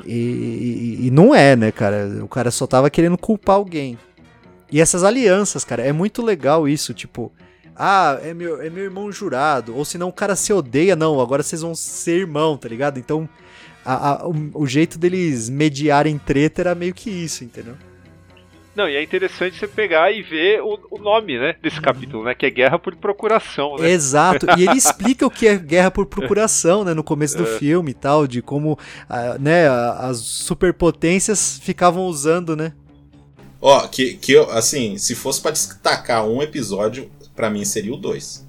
E, e- e não é, né, cara? O cara só tava querendo culpar alguém. E essas alianças, cara, é muito legal isso, tipo, ah, é meu, é meu irmão jurado, ou senão o cara se odeia, não, agora vocês vão ser irmão, tá ligado? Então, a- a- o, o jeito deles mediarem treta era meio que isso, entendeu? Não, e é interessante você pegar e ver o, o nome, né, desse capítulo, né, que é Guerra por Procuração, né? Exato, e ele (laughs) explica o que é guerra por procuração, né, no começo do filme e tal, de como, ah, né, as superpotências ficavam usando, né? Ó, que, que eu, assim, se fosse pra destacar um episódio, pra mim seria o 2.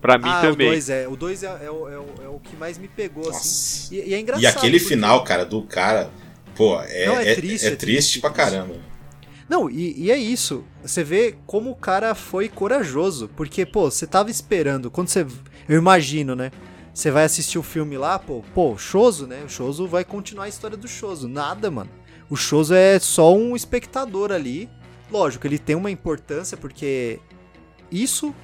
Pra mim ah, também. o 2 é, o 2 é, é o- é é o que mais me pegou, assim. Nossa. E, e é engraçado. E aquele porque- final, cara, do cara, pô, é, Não, é é, triste, é é triste triste, pra é triste. caramba. Não, e, e é isso. Você vê como o cara foi corajoso. Porque, pô, você tava esperando. Quando você. Eu imagino, né? Você vai assistir o filme lá, pô, pô, o Choso, né? O Choso vai continuar a história do Choso. Nada, mano. O Choso é só um espectador ali. Lógico, ele tem uma importância porque isso,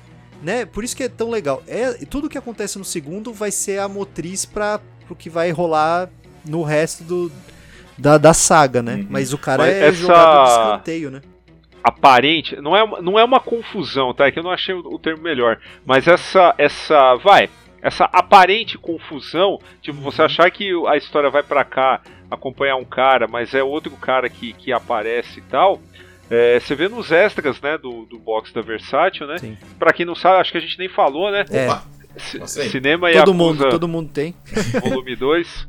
né? Por isso que é tão legal. É, tudo que acontece no segundo vai ser a motriz para o que vai rolar no resto do, da, da saga, né? Uhum. Mas o cara Mas é essa- jogado de escanteio, né? aparente, não é, uma- não é uma confusão, tá? É que eu não achei o, o termo melhor. Mas essa, essa, vai, essa aparente confusão, tipo, você achar que a história vai pra cá acompanhar um cara, mas é outro cara que, que aparece e tal. é, você vê nos extras, né, do, do box da Versátil, né? Sim. Pra quem não sabe, acho que a gente nem falou, né? É. C-. Cinema e Todo mundo, todo mundo tem. (laughs) volume 2.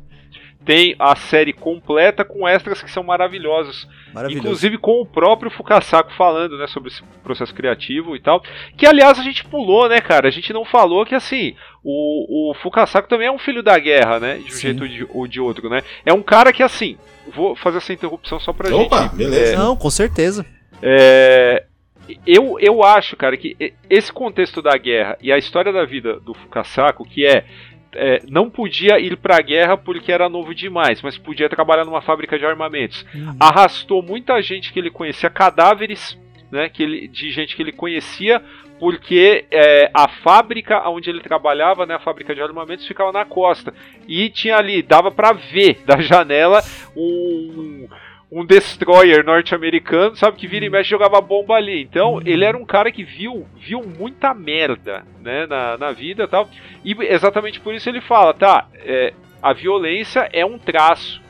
Tem a série completa com extras que são maravilhosos. Maravilhoso. Inclusive com o próprio Fukasako falando, né, sobre esse processo criativo e tal. Que aliás a gente pulou, né, cara? A gente não falou que assim, o, o Fukasako também é um filho da guerra, né? De um Sim. jeito ou de, ou de outro, né? É um cara que assim, vou fazer essa interrupção só pra Opa, gente. beleza. Não, com certeza. É, eu, eu acho, cara, que esse contexto da guerra e a história da vida do Fukasako, que é, é, não podia ir pra guerra porque era novo demais, mas podia trabalhar numa fábrica de armamentos. Arrastou muita gente que ele conhecia, cadáveres né, que ele, de gente que ele conhecia, porque é, a fábrica onde ele trabalhava, né, a fábrica de armamentos, ficava na costa. E tinha ali, dava pra ver da (laughs) janela um, um destroyer norte-americano, sabe, que vira e mexe jogava bomba ali. Então, ele era um cara que viu, viu muita merda né, na, na vida tal. E exatamente por isso ele fala, tá, é, a violência é um traço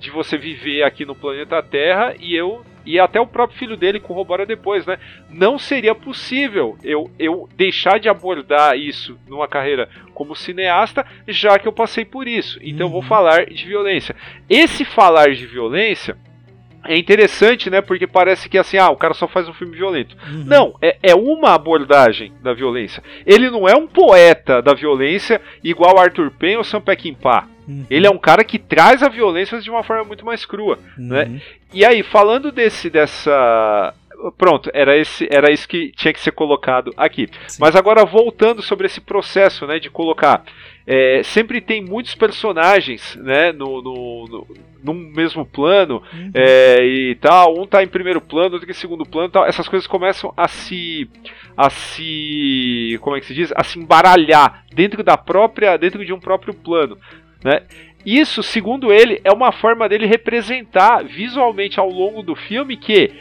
de você viver aqui no planeta Terra e eu e até o próprio filho dele corrobora depois, né? Não seria possível eu, eu deixar de abordar isso numa carreira como cineasta, já que eu passei por isso. Então eu vou Uhum. falar de violência. Esse falar de violência é interessante, né? Porque parece que assim, ah, o cara só faz um filme violento. Uhum. Não, é, é uma abordagem da violência. Ele não é um poeta da violência igual Arthur Penn ou Sam Peckinpah. Uhum. Ele é um cara que traz a violência de uma forma muito mais crua, né? uhum. né? E aí, falando desse dessa pronto, era esse, era isso que tinha que ser colocado aqui. Sim. Mas agora voltando sobre esse processo, né, de colocar, é, sempre tem muitos personagens, né, no, no, no num mesmo plano uhum. é, e tal, um tá em primeiro plano, outro em segundo plano, tal. Essas coisas começam a se, a se, como é que se diz, a se embaralhar dentro da própria, dentro de um próprio plano, né? Isso, segundo ele, é uma forma dele representar visualmente ao longo do filme que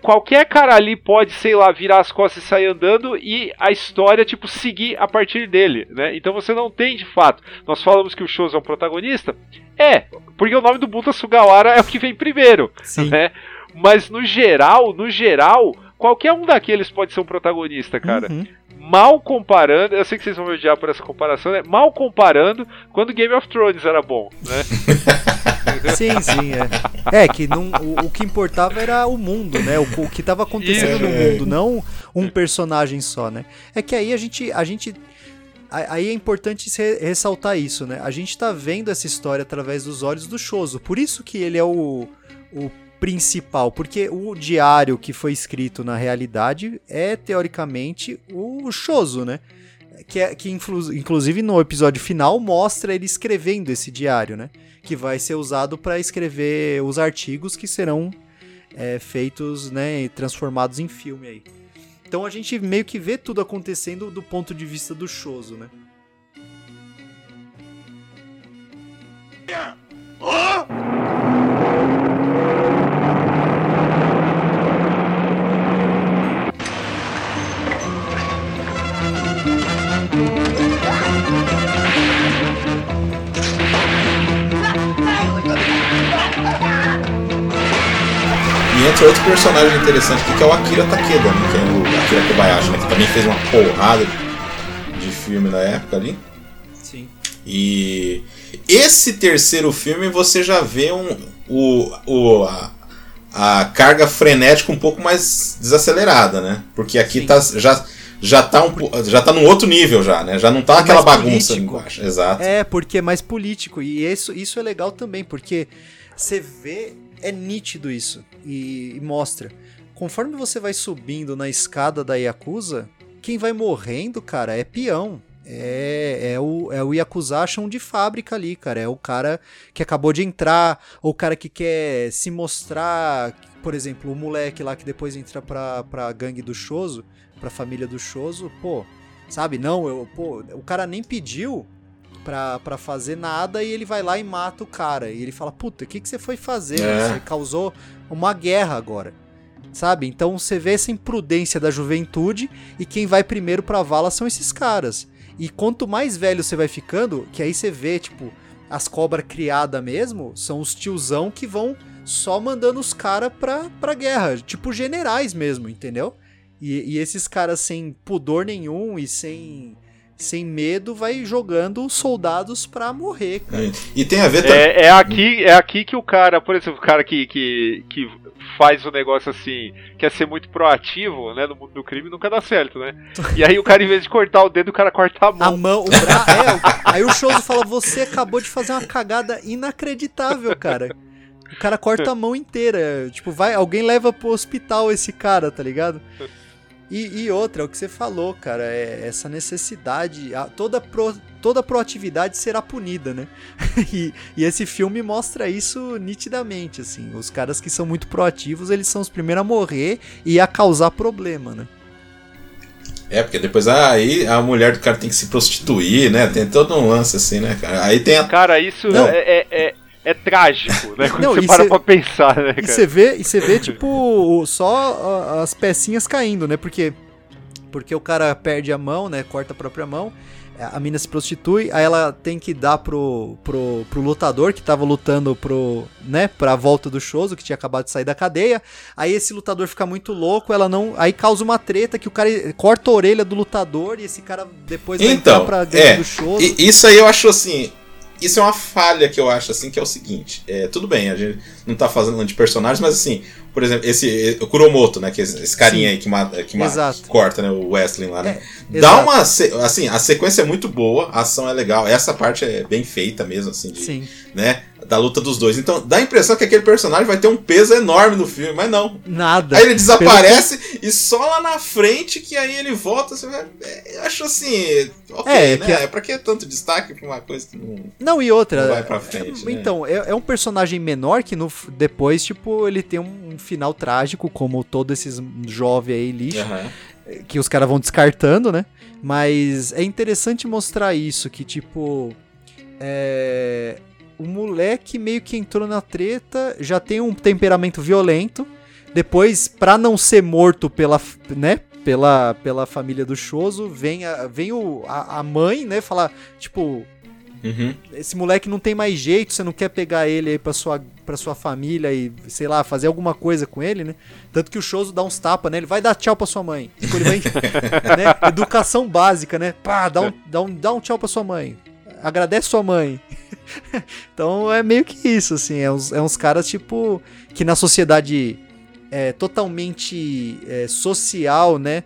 qualquer cara ali pode, sei lá, virar as costas e sair andando e a história, tipo, seguir a partir dele, né? Então você não tem de fato. Nós falamos que o Shows é um protagonista? É, porque o nome do Buta Sugawara é o que vem primeiro, Sim. né? Mas no geral, no geral, qualquer um daqueles pode ser um protagonista, cara. Uhum mal comparando, eu sei que vocês vão me odiar por essa comparação, né? Mal comparando quando Game of Thrones era bom, né? (laughs) sim, sim, é. É, que não, o, o, que importava era o mundo, né? O, o que estava acontecendo Isso, no mundo, não um personagem só, né? É que aí a gente, a gente aí é importante ressaltar isso, né? A gente tá vendo essa história através dos olhos do Shoso. Por isso que ele é o, o principal, porque o diário que foi escrito na realidade é teoricamente o Choso, né? Que, é, que inclusive no episódio final mostra ele escrevendo esse diário, né? Que vai ser usado para escrever os artigos que serão é, feitos, né? Transformados em filme aí. Então a gente meio que vê tudo acontecendo do ponto de vista do Choso, né? Oh! E entra outro personagem interessante aqui, que é o Akira Takeda, né? que é o Akira Kobayashi, né? que também fez uma porrada de, de filme na época ali. Sim. E esse terceiro filme você já vê um, o, o, a, a carga frenética um pouco mais desacelerada, né? Porque aqui tá, já, já tá, um, já tá num outro nível já, né? Já não tá é aquela bagunça embaixo. Exato. É, porque é mais político. E isso, isso é legal também, porque você vê é nítido isso e, e mostra. Conforme você vai subindo na escada da Yakuza, quem vai morrendo, cara, é peão. É, é, o, é o Yakuza chão de fábrica ali, cara. É o cara que acabou de entrar, ou o cara que quer se mostrar. Por exemplo, o moleque lá que depois entra pra, pra gangue do Choso, pra família do Choso, pô, sabe? Não, eu, pô, o cara nem pediu pra, pra fazer nada e ele vai lá e mata o cara. E ele fala: Puta, o que, que você foi fazer? É. Você causou uma guerra agora. Sabe? Então você vê essa imprudência da juventude e quem vai primeiro pra vala são esses caras. E quanto mais velho você vai ficando, que aí você vê, tipo, as cobras criadas mesmo, são os tiozão que vão só mandando os caras pra, pra guerra. Tipo generais mesmo, entendeu? E, e esses caras sem pudor nenhum e sem sem medo, vai jogando soldados pra morrer, cara. E tem a ver também. É, é, aqui, é aqui que o cara, por exemplo, o cara que, que, que faz o negócio assim, quer ser muito proativo, né, no mundo do crime, nunca dá certo, né? (laughs) E aí o cara, em vez de cortar o dedo, o cara corta a mão. A mão, o bra... é, aí o Choso fala, você acabou de fazer uma cagada inacreditável, cara. O cara corta a mão inteira. Tipo, vai, alguém leva pro hospital esse cara, tá ligado? E, e, outra, é o que você falou, cara, é essa necessidade, a, toda, pro, toda proatividade será punida, né? (laughs) e, e, esse filme mostra isso nitidamente, assim. Os caras que são muito proativos, eles são os primeiros a morrer e a causar problema, né? É, porque depois ah, aí a mulher do cara tem que se prostituir, né? Tem todo um lance assim, né, cara? Aí tem a... Cara, isso é, é, é é trágico, né? Quando não, você para cê, pra pensar, né, cara? E você vê, e você vê, tipo, só as pecinhas caindo, né? Porque, porque o cara perde a mão, né? Corta a própria mão. A mina se prostitui, aí ela tem que dar pro, pro, pro lutador que tava lutando pro, né, pra volta do Shoso, que tinha acabado de sair da cadeia. Aí esse lutador fica muito louco, ela não. Aí causa uma treta que o cara corta a orelha do lutador e esse cara depois então, vai entrar pra dentro é, do Shoso. Isso aí eu acho assim isso é uma falha que eu acho, assim, que é o seguinte. É, tudo bem, a gente não tá fazendo de personagens, mas assim, por exemplo, esse o Kuromoto, né? Que é esse carinha Sim. aí que, mata, que, mata, corta, né? O Wesley lá, né? É, Dá uma. Assim, a sequência é muito boa, a ação é legal. Essa parte é bem feita mesmo, assim, de, Sim. né? Da luta dos dois. Então dá a impressão que aquele personagem vai ter um peso enorme no filme, mas não. Nada. Aí ele desaparece e só lá na frente que aí ele volta. Você vai, é, eu acho assim. Ok, É, né? que É pra que tanto destaque pra uma coisa que não. Não, e outra. Não vai pra frente, né? Então, é, é um personagem menor que no, depois, tipo, ele tem um, final trágico, como todos esses jovens aí lixo, Aham. que os caras vão descartando, né? Mas é interessante mostrar isso, que tipo. É. O moleque meio que entrou na treta, já tem um temperamento violento. Depois, pra não ser morto pela, né, pela, pela família do Choso, vem, a, vem o, a, a mãe, né, falar, tipo, Uhum. esse moleque não tem mais jeito, você não quer pegar ele aí pra sua, pra sua família e, sei lá, fazer alguma coisa com ele, né? Tanto que o Choso dá uns tapas, né? Ele vai dar tchau pra sua mãe. Tipo, ele vai, (laughs) né? Educação básica, né? Pá, dá um, dá, um, dá um tchau pra sua mãe. Agradece sua mãe. (laughs) então é meio que isso, assim. É uns, é uns caras, tipo, que na sociedade é, totalmente é, social, né?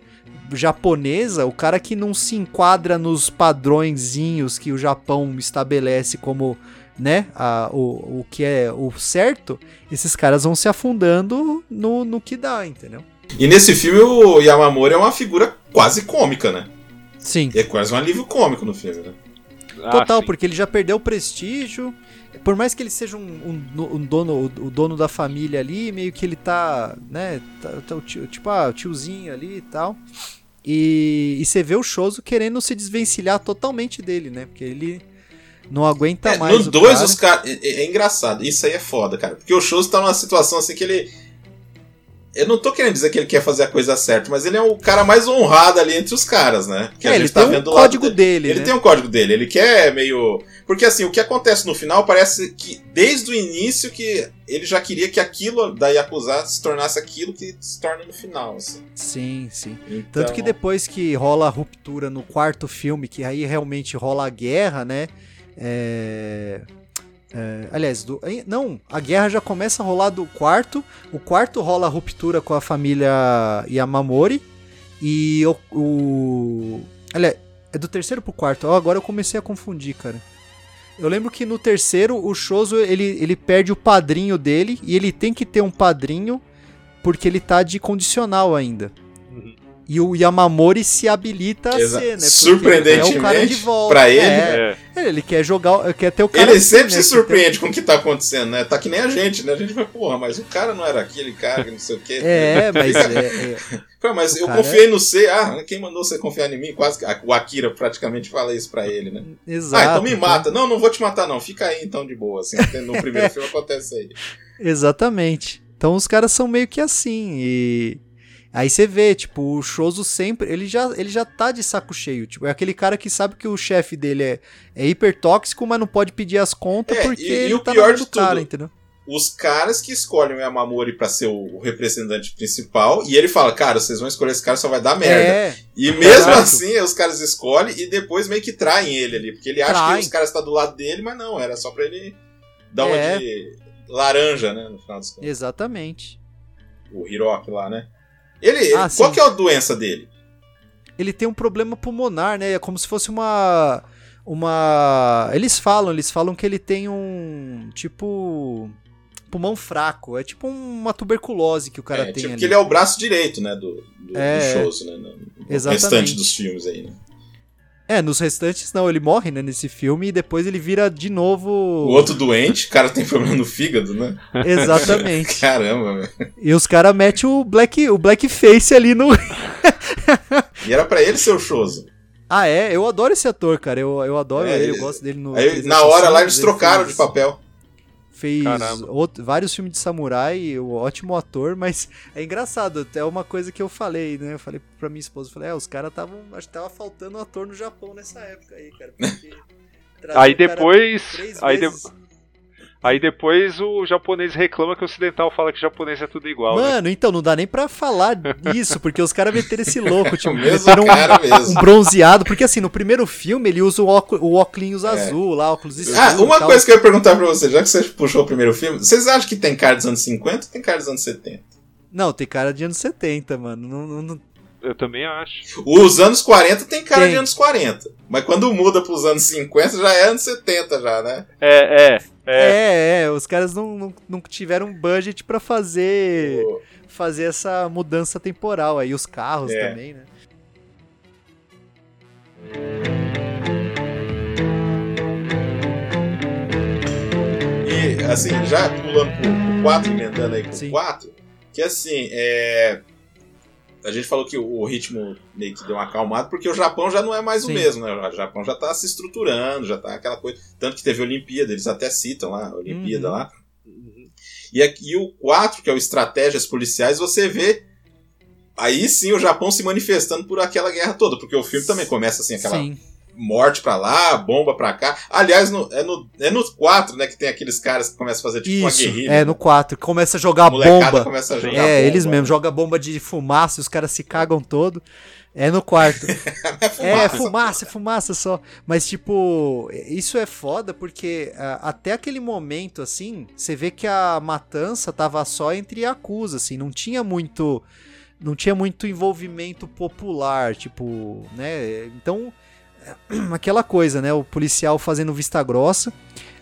japonesa, o cara que não se enquadra nos padrõezinhos que o Japão estabelece como, né, a, o, o que é o certo, esses caras vão se afundando no, no que dá, entendeu? E nesse filme o Yamamori é uma figura quase cômica, né? Sim. É quase um alívio cômico no filme, né? Ah, Total, sim. porque ele já perdeu o prestígio. Por mais que ele seja um, um- um dono, o dono da família ali, meio que ele tá, né, tá, tá o tio- tipo, ah, o tiozinho ali e tal. E, e você vê o Choso querendo se desvencilhar totalmente dele, né? Porque ele não aguenta É, mais no o 2 cara. os caras. É, é- engraçado, isso aí é foda, cara. Porque o Shows tá numa situação assim que ele. Eu não tô querendo dizer que ele quer fazer a coisa certa, mas ele é o cara mais honrado ali entre os caras, né? Que É, a ele gente tá tem vendo lado código dele, Ele né? tem um código dele, ele quer meio. Porque assim, o que acontece no final parece que desde o início que ele já queria que aquilo da Yakuza se tornasse aquilo que se torna no final. Assim. Sim, sim. Então, Tanto que depois que rola a ruptura no quarto filme, que aí realmente rola a guerra, né? É... é, aliás, do- não, a guerra já começa a rolar do quarto. O quarto rola a ruptura com a família Yamamori. E o. o aliás, é do terceiro pro quarto. Ó, agora eu comecei a confundir, cara. Eu lembro que no terceiro, o Shoso ele, ele perde o padrinho dele. E ele tem que ter um padrinho porque ele tá de condicional ainda. E o Yamamori se habilita a Exa- ser, né? Porque surpreendentemente, é o cara de volta. pra ele, É, É. ele quer jogar, quer ter o cara Ele assim, sempre né, se surpreende com o que tá acontecendo, né? Tá que nem a gente, né? A gente vai, porra, mas o cara não era aquele cara, que não sei o quê. É, (laughs) mas é, é, Pô, mas O eu cara confiei no C. Ah, quem mandou você confiar em mim? Quase que o Akira praticamente fala isso pra ele, né? exato. ah, então me mata. Não, não vou te matar, não. Fica aí então de boa. Assim, no (laughs) primeiro filme acontece aí. Exatamente. Então os caras são meio que assim e aí você vê, tipo, o Shoso sempre, ele já, ele já tá de saco cheio, tipo, é aquele cara que sabe que o chefe dele é, é hipertóxico, mas não pode pedir as contas É, porque e- e ele o tá pior na mão de do cara, tudo, entendeu? Os caras que escolhem o Yamamori pra ser o representante principal, e ele fala, cara, vocês vão escolher esse cara, só vai dar merda. É, E mesmo assim, os caras escolhem e depois meio que traem ele ali. Porque ele acha Traem. que os caras estão do lado dele, mas não, era só pra ele dar uma É. de laranja, né? No final dos contos. exatamente. O Hiroki lá, né? Ele. Ah, qual sim. que é a doença dele? ele tem um problema pulmonar, né? É como se fosse uma. Uma. Eles falam, eles falam que ele tem um. Tipo. Pulmão fraco. É tipo uma tuberculose que o cara é, tem tipo ali. que ele é o braço direito, né? Do, do, É, do Shoso, né? No, no exatamente. restante dos filmes aí, né? É, nos restantes não, ele morre, né, nesse filme e depois ele vira de novo. O outro doente, o cara tem problema no fígado, né? (laughs) Exatamente. Caramba, velho. e os caras metem o black, o blackface ali no. (laughs) E era pra ele ser o Shoso. ah, é? Eu adoro esse ator, cara. Eu, eu adoro É, ele, eu gosto dele no. Aí, 365, na hora lá, eles ele trocaram de papel. Fez outro- vários filmes de samurai, o ótimo ator, mas é engraçado, até uma coisa que eu falei, né? Eu falei pra minha esposa, eu falei, é, os caras estavam. Acho que tava faltando um ator no Japão nessa época aí, cara. Porque (laughs) Aí depois. Aí, de- Aí depois o japonês reclama que o ocidental fala que o japonês é tudo igual. né? Mano, né? então não dá nem pra falar disso, porque os caras meteram esse louco, (laughs) tipo, meteram um, um, bronzeado, porque assim, no primeiro filme ele usa o, óculos, o óculos é. azul lá, óculos escuros. Ah, uma coisa que eu ia perguntar pra você, já que você puxou o primeiro filme, vocês acham que tem cara dos anos 50 ou tem cara dos anos 70? Não, tem cara de anos 70, mano. Não, não, eu também acho. Os anos 40 tem cara tem. de anos 40. Mas quando muda pros anos 50 já é anos 70 já, né? É, é. É, é, é os caras não, não, não tiveram budget para fazer oh. fazer essa mudança temporal aí, os carros é. também, né? E assim, já pulando pro 4, emendando aí com o 4, que assim, é a gente falou que o ritmo meio que deu uma acalmada, porque o Japão já não é mais Sim. o mesmo, né? O Japão já tá se estruturando, já tá aquela coisa. Tanto que teve a Olimpíada, eles até citam lá, a Olimpíada uhum. lá. E, aqui, e o 4, que é o Estratégias Policiais, você vê aí sim o Japão se manifestando por aquela guerra toda, porque o filme também começa assim, aquela. Sim morte pra lá, bomba pra cá. Aliás, no, é, no, é no 4, né, que tem aqueles caras que começam a fazer tipo Isso, uma guerrilha. É, no 4, que começa a jogar bomba. Começa a jogar é, bomba, eles mesmo, joga bomba de fumaça e os caras se cagam todo. É no quarto. (laughs) é, fumaça. é fumaça, é fumaça só. Mas, tipo, isso é foda porque uh, até aquele momento, assim, você vê que a matança tava só entre acusa, assim, não tinha muito. Não tinha muito envolvimento popular, tipo, né? Então, (clears throat) aquela coisa, né? O policial fazendo vista grossa.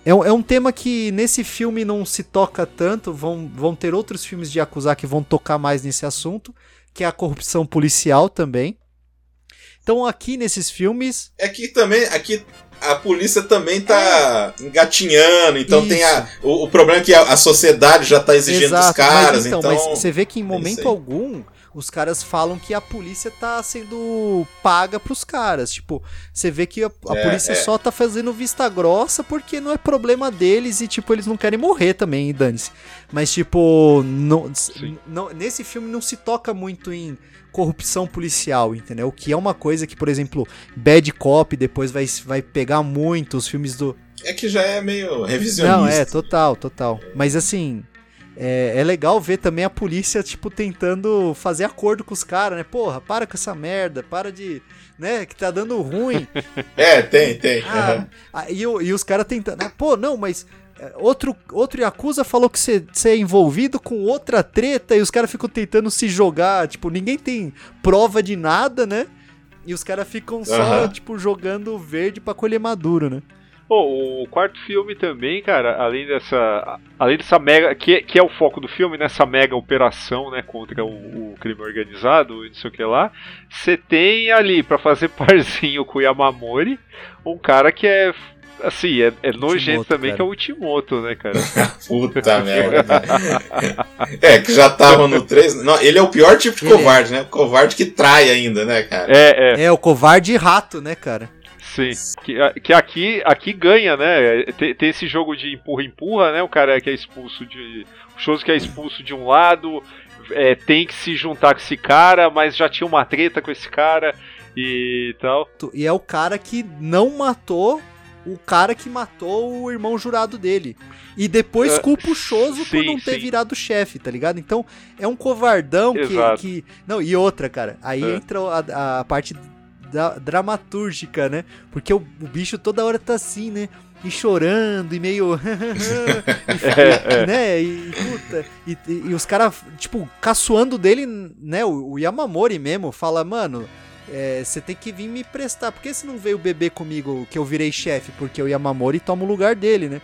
É, é, um tema que nesse filme não se toca tanto, vão, vão ter outros filmes de acusar que vão tocar mais nesse assunto, que é a corrupção policial também. Então aqui nesses filmes. É que também. Aqui a polícia também tá é. engatinhando, então Isso. tem a, o, o, problema é que a, a sociedade já tá exigindo Exato, dos caras, mas, então, então... Mas você vê que em momento algum os caras falam que a polícia tá sendo paga pros caras. Tipo, você vê que a, a é, polícia é. só tá fazendo vista grossa porque não é problema deles e, tipo, eles não querem morrer também, dane-se. Mas, tipo, não, não, nesse filme não se toca muito em corrupção policial, entendeu? Que é uma coisa que, por exemplo, Bad Cop depois vai, vai pegar muito os filmes do. É que já é meio revisionista. Não, é, total, total. Mas assim, é, é, legal ver também a polícia, tipo, tentando fazer acordo com os caras, né? Porra, para com essa merda, para de. né? Que tá dando ruim. (laughs) é, tem, tem. Ah, uhum. e, e, os caras tentando. Ah, pô, não, mas. É, outro, outro Yakuza falou que você é envolvido com outra treta e os caras ficam tentando se jogar. Tipo, ninguém tem prova de nada, né? E os caras ficam só, uhum. tipo, jogando verde para colher maduro, né? Pô, o quarto filme também, cara, além dessa. Além dessa mega. Que, que é o foco do filme, nessa mega operação, né? Contra o, o crime organizado e não sei o que lá. Você tem ali, para fazer (laughs) parzinho com o Yamamori, um cara que é. Assim, é, é nojento também, cara. que é o Ultimoto, né, cara? (laughs) Puta (laughs) merda. é, que já tava no 3. Não, ele é o pior tipo de covarde, né? O covarde que trai ainda, né, cara? É, é. É, o covarde rato, né, cara? Sim. Que, que aqui, aqui ganha, né? Tem, tem esse jogo de empurra-empurra, né? O cara que é expulso de. O Shoso que é expulso de um lado. É, tem que se juntar com esse cara, mas já tinha uma treta com esse cara e tal. E é o cara que não matou o cara que matou o irmão jurado dele. E depois uh, culpa o Choso por não ter sim. virado chefe, tá ligado? Então é um covardão que, que. Não, e outra, cara. Aí uh. entra a, a parte da, dramatúrgica, né? Porque o, o, bicho toda hora tá assim, né? E chorando, e meio. (laughs) e, é, é. né? E, puta, e, e, os caras, tipo, caçoando dele, né? O, o Yamamori mesmo fala, mano. Você é, tem que vir me prestar. Por que você não veio beber comigo que eu virei chefe? Porque o Yamamori toma o lugar dele, né?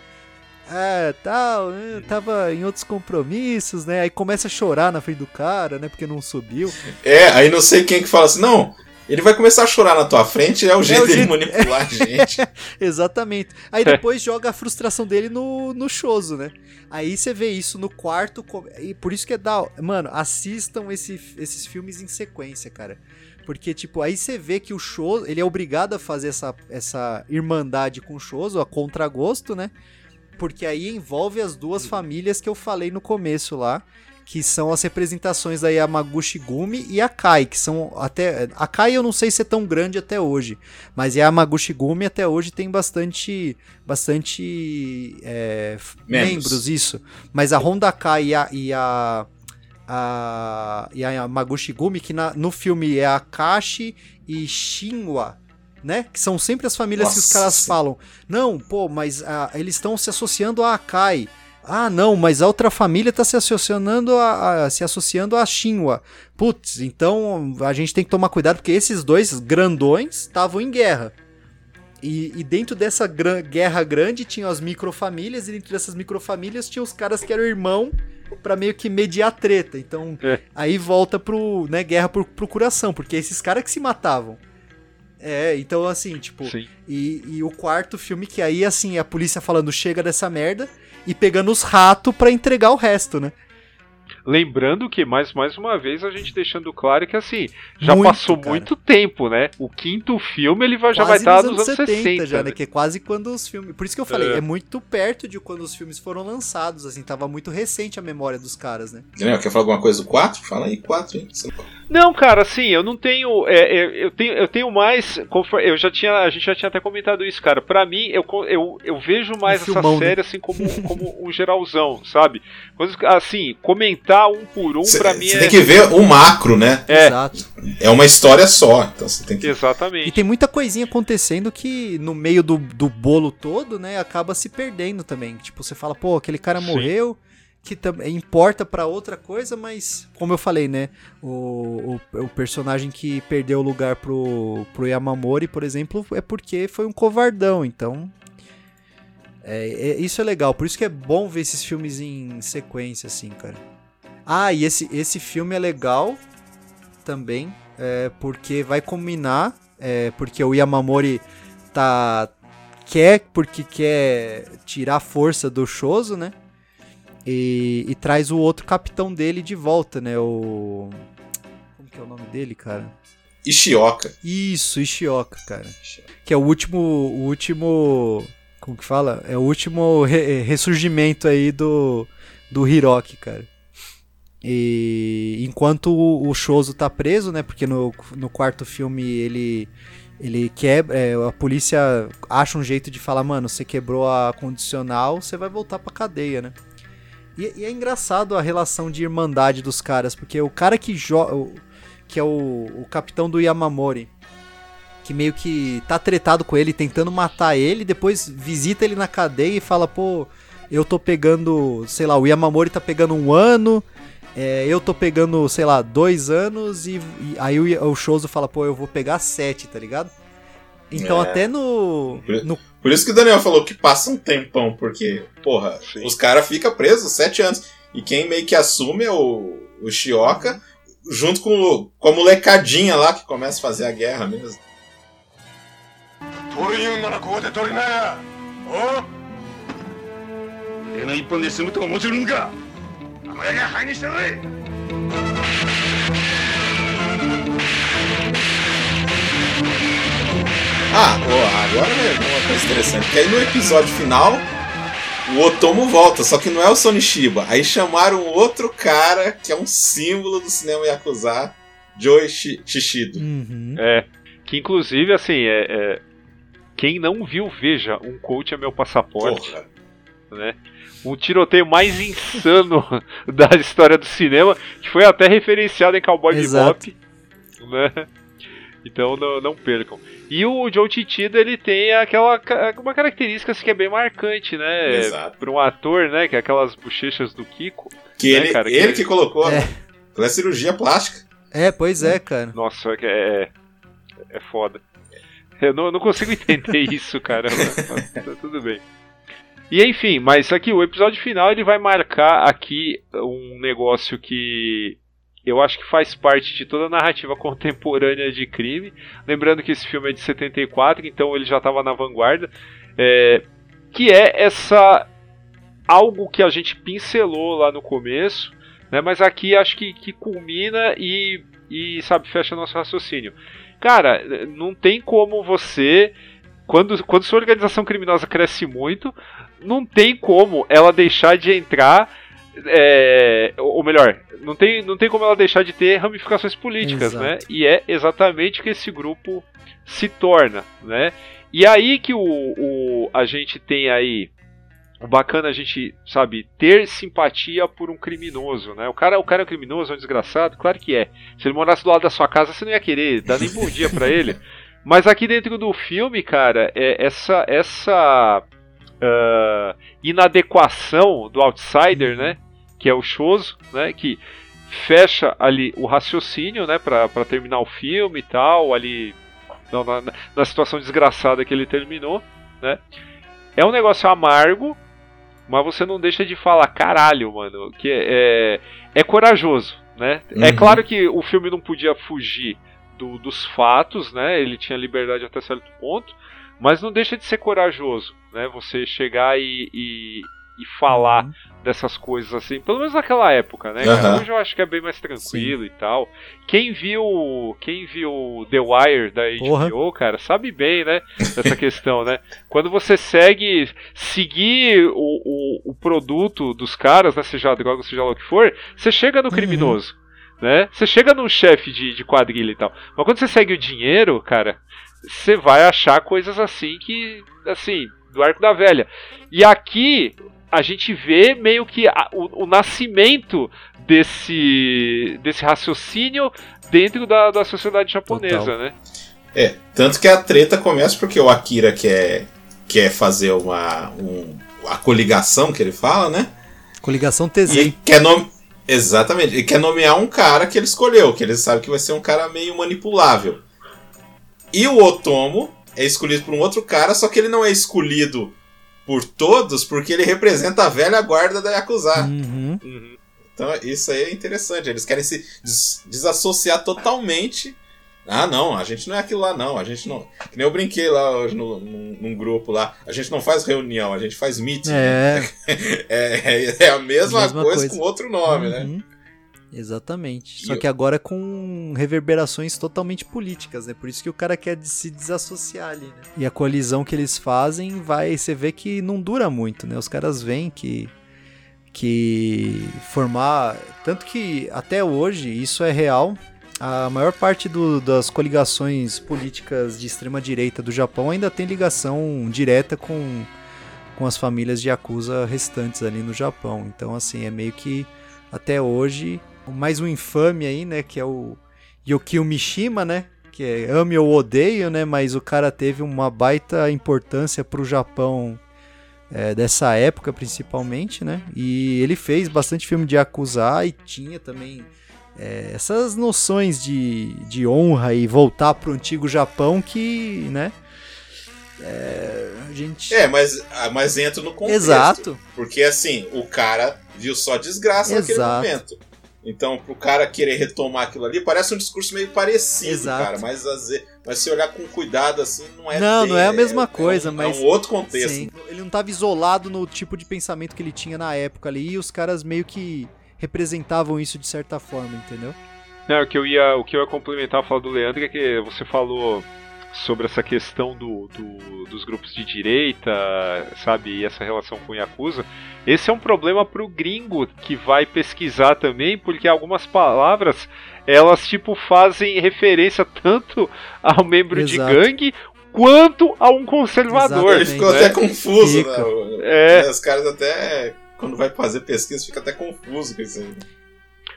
Ah, tal, tava em outros compromissos, né? Aí começa a chorar na frente do cara, né? Porque não subiu. É, aí não sei quem que fala assim, não, ele vai começar a chorar na tua frente, é o jeito é o dele jeito... manipular a (laughs) gente. Exatamente. Aí depois joga a frustração dele no, no Choso, né? Aí você vê isso no quarto. E por isso que é da. Mano, assistam esse, esses filmes em sequência, cara. Porque, tipo, aí você vê que o Choso. Ele é obrigado a fazer essa, essa irmandade com o Choso, a contragosto, né? Porque aí envolve as duas famílias que eu falei no começo lá que são as representações da Yamaguchi Gumi e a Kai, que são até a Kai eu não sei se é tão grande até hoje, mas a Yamaguchi Gumi até hoje tem bastante bastante é, membros. isso. Mas a Honda Kai e a, e a a, e a Yamaguchi Gumi, que na, no filme é a Kashi e Shinwa, né? Que são sempre as famílias Nossa. que os caras falam. Não, pô, mas ah, eles estão se associando a Akai. Ah, não, mas a outra família está se associando a, a, se associando a Shinwa. Putz, então a gente tem que tomar cuidado porque esses dois grandões estavam em guerra. E, e, dentro dessa gran guerra grande tinham as microfamílias, e dentro dessas microfamílias tinha os caras que eram irmão para meio que mediar treta. Então, é. aí volta pro, né, guerra por procuração, porque esses caras que se matavam. É, então assim, tipo. E, e o quarto filme que aí, assim, a polícia falando chega dessa merda e pegando os ratos para entregar o resto, né? Lembrando que, mais, mais uma vez, a gente deixando claro que assim, já muito, passou cara. muito tempo, né? O quinto filme ele vai, já vai estar nos, nos anos 70, 60, já, né? né? Que é quase quando os filmes. Por isso que eu falei, é. é. muito perto de quando os filmes foram lançados, assim, tava muito recente a memória dos caras, né? Daniel, quer falar alguma coisa do 4? Fala aí, 4, hein? Não... Cara, assim, eu não tenho. É, é, eu, tenho eu tenho mais. Eu já tinha. A gente já tinha até comentado isso, cara. Pra mim, eu, eu, eu vejo mais um essa filmão, né? série né? assim como, como um geralzão, sabe? Assim, comentar um por um, pra mim Você é... tem que ver o macro, né? É. Exato. É uma história só. Então você tem que... Exatamente. E tem muita coisinha acontecendo que no meio do, do bolo todo, né, acaba se perdendo também. Tipo, você fala, pô, aquele cara Sim. morreu que importa para outra coisa, mas como eu falei, né, o, o, o, personagem que perdeu o lugar pro, pro Yamamori, por exemplo, é porque foi um covardão, então é, é, isso é legal, por isso que é bom ver esses filmes em sequência, assim, cara. Ah, e esse, esse filme é legal também, é, porque vai combinar, é, porque o Yamamori tá quer porque quer tirar força do Shoso, né? E, e, traz o outro capitão dele de volta, né? O. Como que é o nome dele, cara? Ishioka. Isso, Ishioka, cara. Que é o último. O último. Como que fala? É o último re ressurgimento aí do. Do Hiroki, cara. E enquanto o, Shoso tá preso, né? Porque no, no quarto filme ele. Ele quebra. É, a polícia acha um jeito de falar, mano, você quebrou a condicional, você vai voltar pra cadeia, né? E, e, é engraçado a relação de irmandade dos caras, porque o cara que joga. Que é o, o capitão do Yamamori. Que meio que tá tretado com ele, tentando matar ele, depois visita ele na cadeia e fala, pô, eu tô pegando, sei lá, o Yamamori tá pegando um ano, é, eu tô pegando, sei lá, dois anos, e, e aí o, o Shoso fala, pô, eu vou pegar sete, tá ligado? Então, é. até no, no. Por isso que o Daniel falou que passa um tempão, porque, porra, Sim. os caras ficam presos sete anos. E quem meio que assume é o, o Shioka, junto com, com a molecadinha lá que começa a fazer a guerra mesmo. Ah, oh, agora é uma coisa interessante. Que aí no episódio final, o Otomo volta, só que não é o Sonishiba. Aí chamaram outro cara que é um símbolo do cinema Yakuza, Joe Shishido. Uhum. É. Que inclusive, assim, é, é, quem não viu, veja, um coach é meu passaporte. Porra. Né? O tiroteio mais insano (laughs) da história do cinema, que foi até referenciado em Cowboy Bebop. Né? Então não, não percam. E o Joe Titida, ele tem aquela uma característica assim, que é bem marcante, né? Exato. Para um ator, né? Que é aquelas bochechas do Kiko. Que né, ele, cara, ele que, que colocou, é. né? Cirurgia plástica. É, pois é, cara. Nossa, é, é, é foda. Eu não, eu não consigo (laughs) entender isso, cara. Mas, (laughs) tá tudo bem. E enfim, mas aqui o episódio final ele vai marcar aqui um negócio que eu acho que faz parte de toda a narrativa contemporânea de crime. Lembrando que esse filme é de 74, então ele já estava na vanguarda. É, que é essa. algo que a gente pincelou lá no começo, né, mas aqui acho que, que culmina e, e, sabe, fecha nosso raciocínio. Cara, não tem como você. Quando, quando sua organização criminosa cresce muito, não tem como ela deixar de entrar é, ou melhor, não tem, não tem como ela deixar de ter ramificações políticas, Exato. né? E é exatamente o que esse grupo se torna, né? E aí que o, o a gente tem aí o bacana a gente, sabe, ter simpatia por um criminoso, né? O cara, o cara é um criminoso, é um desgraçado, claro que é. Se ele morasse do lado da sua casa, você não ia querer dar nem bom dia pra ele. (laughs) Mas aqui dentro do filme, cara, é essa essa ah, inadequação do outsider, né? Que é o Choso, né? Que fecha ali o raciocínio, né? Pra, pra terminar o filme e tal, ali não, na, na situação desgraçada que ele terminou, né? É um negócio amargo, mas você não deixa de falar, caralho, mano, que é, é, é corajoso, né? É Uhum. claro que o filme não podia fugir do- dos fatos, né? Ele tinha liberdade até certo ponto, mas não deixa de ser corajoso, né? Você chegar e, e, e falar Uhum. dessas coisas assim, pelo menos naquela época, né? Aham. Hoje eu acho que é bem mais tranquilo e tal. Quem viu, quem viu The Wire da Porra. HBO, cara, sabe bem, né? Dessa questão, né? Quando você segue, seguir o, o, o produto dos caras, né? Seja a droga, seja lá o que for, você chega no Uhum. criminoso. Né? Você chega num chefe de, de quadrilha e tal. Mas quando você segue o dinheiro, cara, você vai achar coisas assim que. Assim, do arco da velha. E aqui a gente vê meio que a- o, o nascimento desse, desse raciocínio dentro da, da sociedade japonesa, Total. né? É, tanto que a treta começa porque o Akira quer, quer fazer uma. Um, a coligação que ele fala, né? Coligação TZ. quer nome... Exatamente, ele quer nomear um cara que ele escolheu, que ele sabe que vai ser um cara meio manipulável. E o Otomo é escolhido por um outro cara, só que ele não é escolhido por todos porque ele representa a velha guarda da Yakuza. Uhum. Uhum. Então isso aí é interessante. Eles querem se des- desassociar totalmente. Ah, não, a gente não é aquilo lá, não. A gente não. Que nem eu brinquei lá hoje no, num, num grupo lá. A gente não faz reunião, a gente faz meeting. É, (laughs) É, é, é a mesma, Mesma coisa, coisa. com outro nome, né? Exatamente. E Só eu- que agora com reverberações totalmente políticas, né? Por isso que o cara quer se desassociar ali, né? E a colisão que eles fazem vai. Você vê que não dura muito, né? Os caras veem que. Que formar. Tanto que até hoje isso é real. A maior parte do- das coligações políticas de extrema-direita do Japão ainda tem ligação direta com, com as famílias de Yakuza restantes ali no Japão. Então, assim, é meio que até hoje mais um infame aí, né? Que é o Yukio Mishima, né? Que é ame ou odeio, né? Mas o cara teve uma baita importância pro Japão é, dessa época, principalmente, né? E ele fez bastante filme de Yakuza e tinha também é, essas noções de, de honra e voltar pro antigo Japão que, né? É, a gente. É, mas, ah, mas entra no contexto. Exato. Porque assim, o cara viu só desgraça naquele Exato. momento. Então, pro cara querer retomar aquilo ali, parece um discurso meio parecido, Exato. cara. Mas, mas se olhar com cuidado assim, não é Não, bem- não é a mesma coisa, um- mas- É um outro contexto. Sim, ele não tava isolado no tipo de pensamento que ele tinha na época ali, e os caras meio que representavam isso de certa forma, entendeu? Não, o que eu ia, o que eu ia complementar a fala do Leandro é que você falou sobre essa questão do, do- dos grupos de direita, sabe, e essa relação com o Yakuza. Esse é um problema pro gringo que vai pesquisar também, porque algumas palavras elas tipo fazem referência tanto ao membro Exato. de gangue quanto a um conservador. Ele ficou né? até confuso, Fica. né? É. Os caras até, quando vai fazer pesquisa, fica até confuso com isso aí.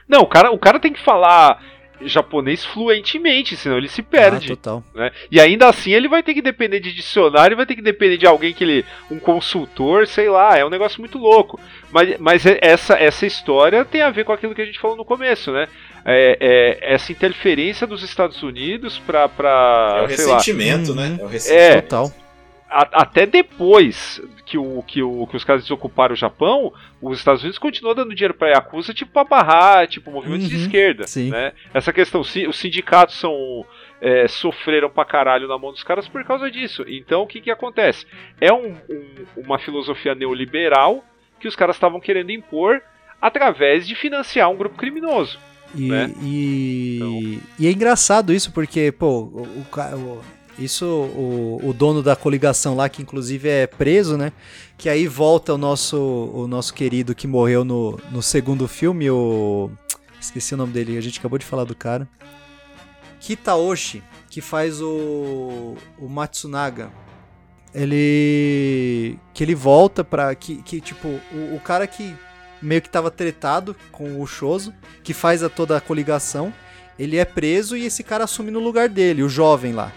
Não, o cara, o cara tem que falar japonês fluentemente, senão ele se perde. Ah, total. né? E ainda assim ele vai ter que depender de dicionário, vai ter que depender de alguém que ele. um consultor, sei lá, é um negócio muito louco. Mas, mas é- essa, essa história tem a ver com aquilo que a gente falou no começo, né? É, é essa interferência dos Estados Unidos pra. É o sei lá, ressentimento, Uhum. né? É o ressentimento. É. Total. A- até depois que, o, que, o, que os caras desocuparam o Japão, os Estados Unidos continuam dando dinheiro pra Yakuza, tipo, pra barrar, tipo, movimentos de Uhum, esquerda. sim. Né? Essa questão, os sindicatos são. é, sofreram pra caralho na mão dos caras por causa disso. Então o que, que acontece? É um- um- uma filosofia neoliberal que os caras estavam querendo impor através de financiar um grupo criminoso. E, né? e, Então- e é engraçado isso, porque, pô, o, o- Isso o, o dono da coligação lá, que inclusive é preso, né? Que aí volta o nosso, o nosso querido que morreu no, no segundo filme, o. Esqueci o nome dele, a gente acabou de falar do cara. Kitaoshi, que faz o, o Matsunaga. Ele. Que ele volta pra. Que, que tipo, o, o cara que meio que tava tretado com o Shoso, que faz a toda a coligação, ele é preso e esse cara assume no lugar dele, o jovem lá.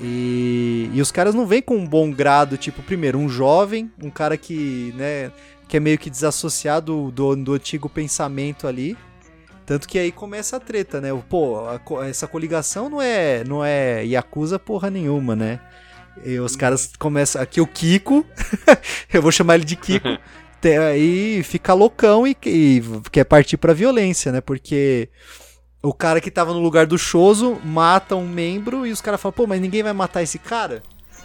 E, e os caras não vêm com um bom grado, tipo, primeiro, um jovem, um cara que, né, que é meio que desassociado do, do antigo pensamento ali. Tanto que aí começa a treta, né? Pô, a, essa coligação não é, não é Yakuza porra nenhuma, né? E os caras começam. Aqui o Kiko, (laughs) eu vou chamar ele de Kiko, (laughs) aí fica loucão e, e quer partir pra violência, né? Porque o cara que tava no lugar do Choso mata um membro e os caras falam, pô, mas ninguém vai matar esse cara?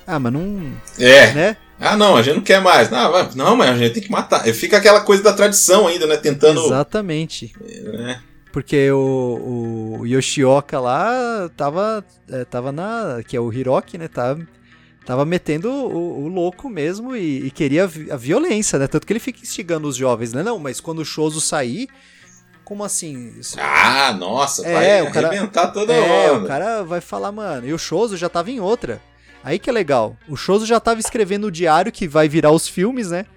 Ah, mas não. É. Né? Ah, não, a gente não quer mais. Não, não, mas a gente tem que matar. Fica aquela coisa da tradição ainda, né? Tentando. Exatamente. É. Porque o, o Yoshioka lá tava, é, tava na. Que é o Hiroki, né? Tava, tava metendo o, o louco mesmo e, e, queria a violência, né? Tanto que ele fica instigando os jovens, né? Não, mas quando o Choso sair, como assim? Ah, nossa, é, vai o cara, arrebentar toda é, o cara vai falar, mano, e o Choso já tava em outra. Aí que é legal. O Choso já tava escrevendo o diário que vai virar os filmes, né?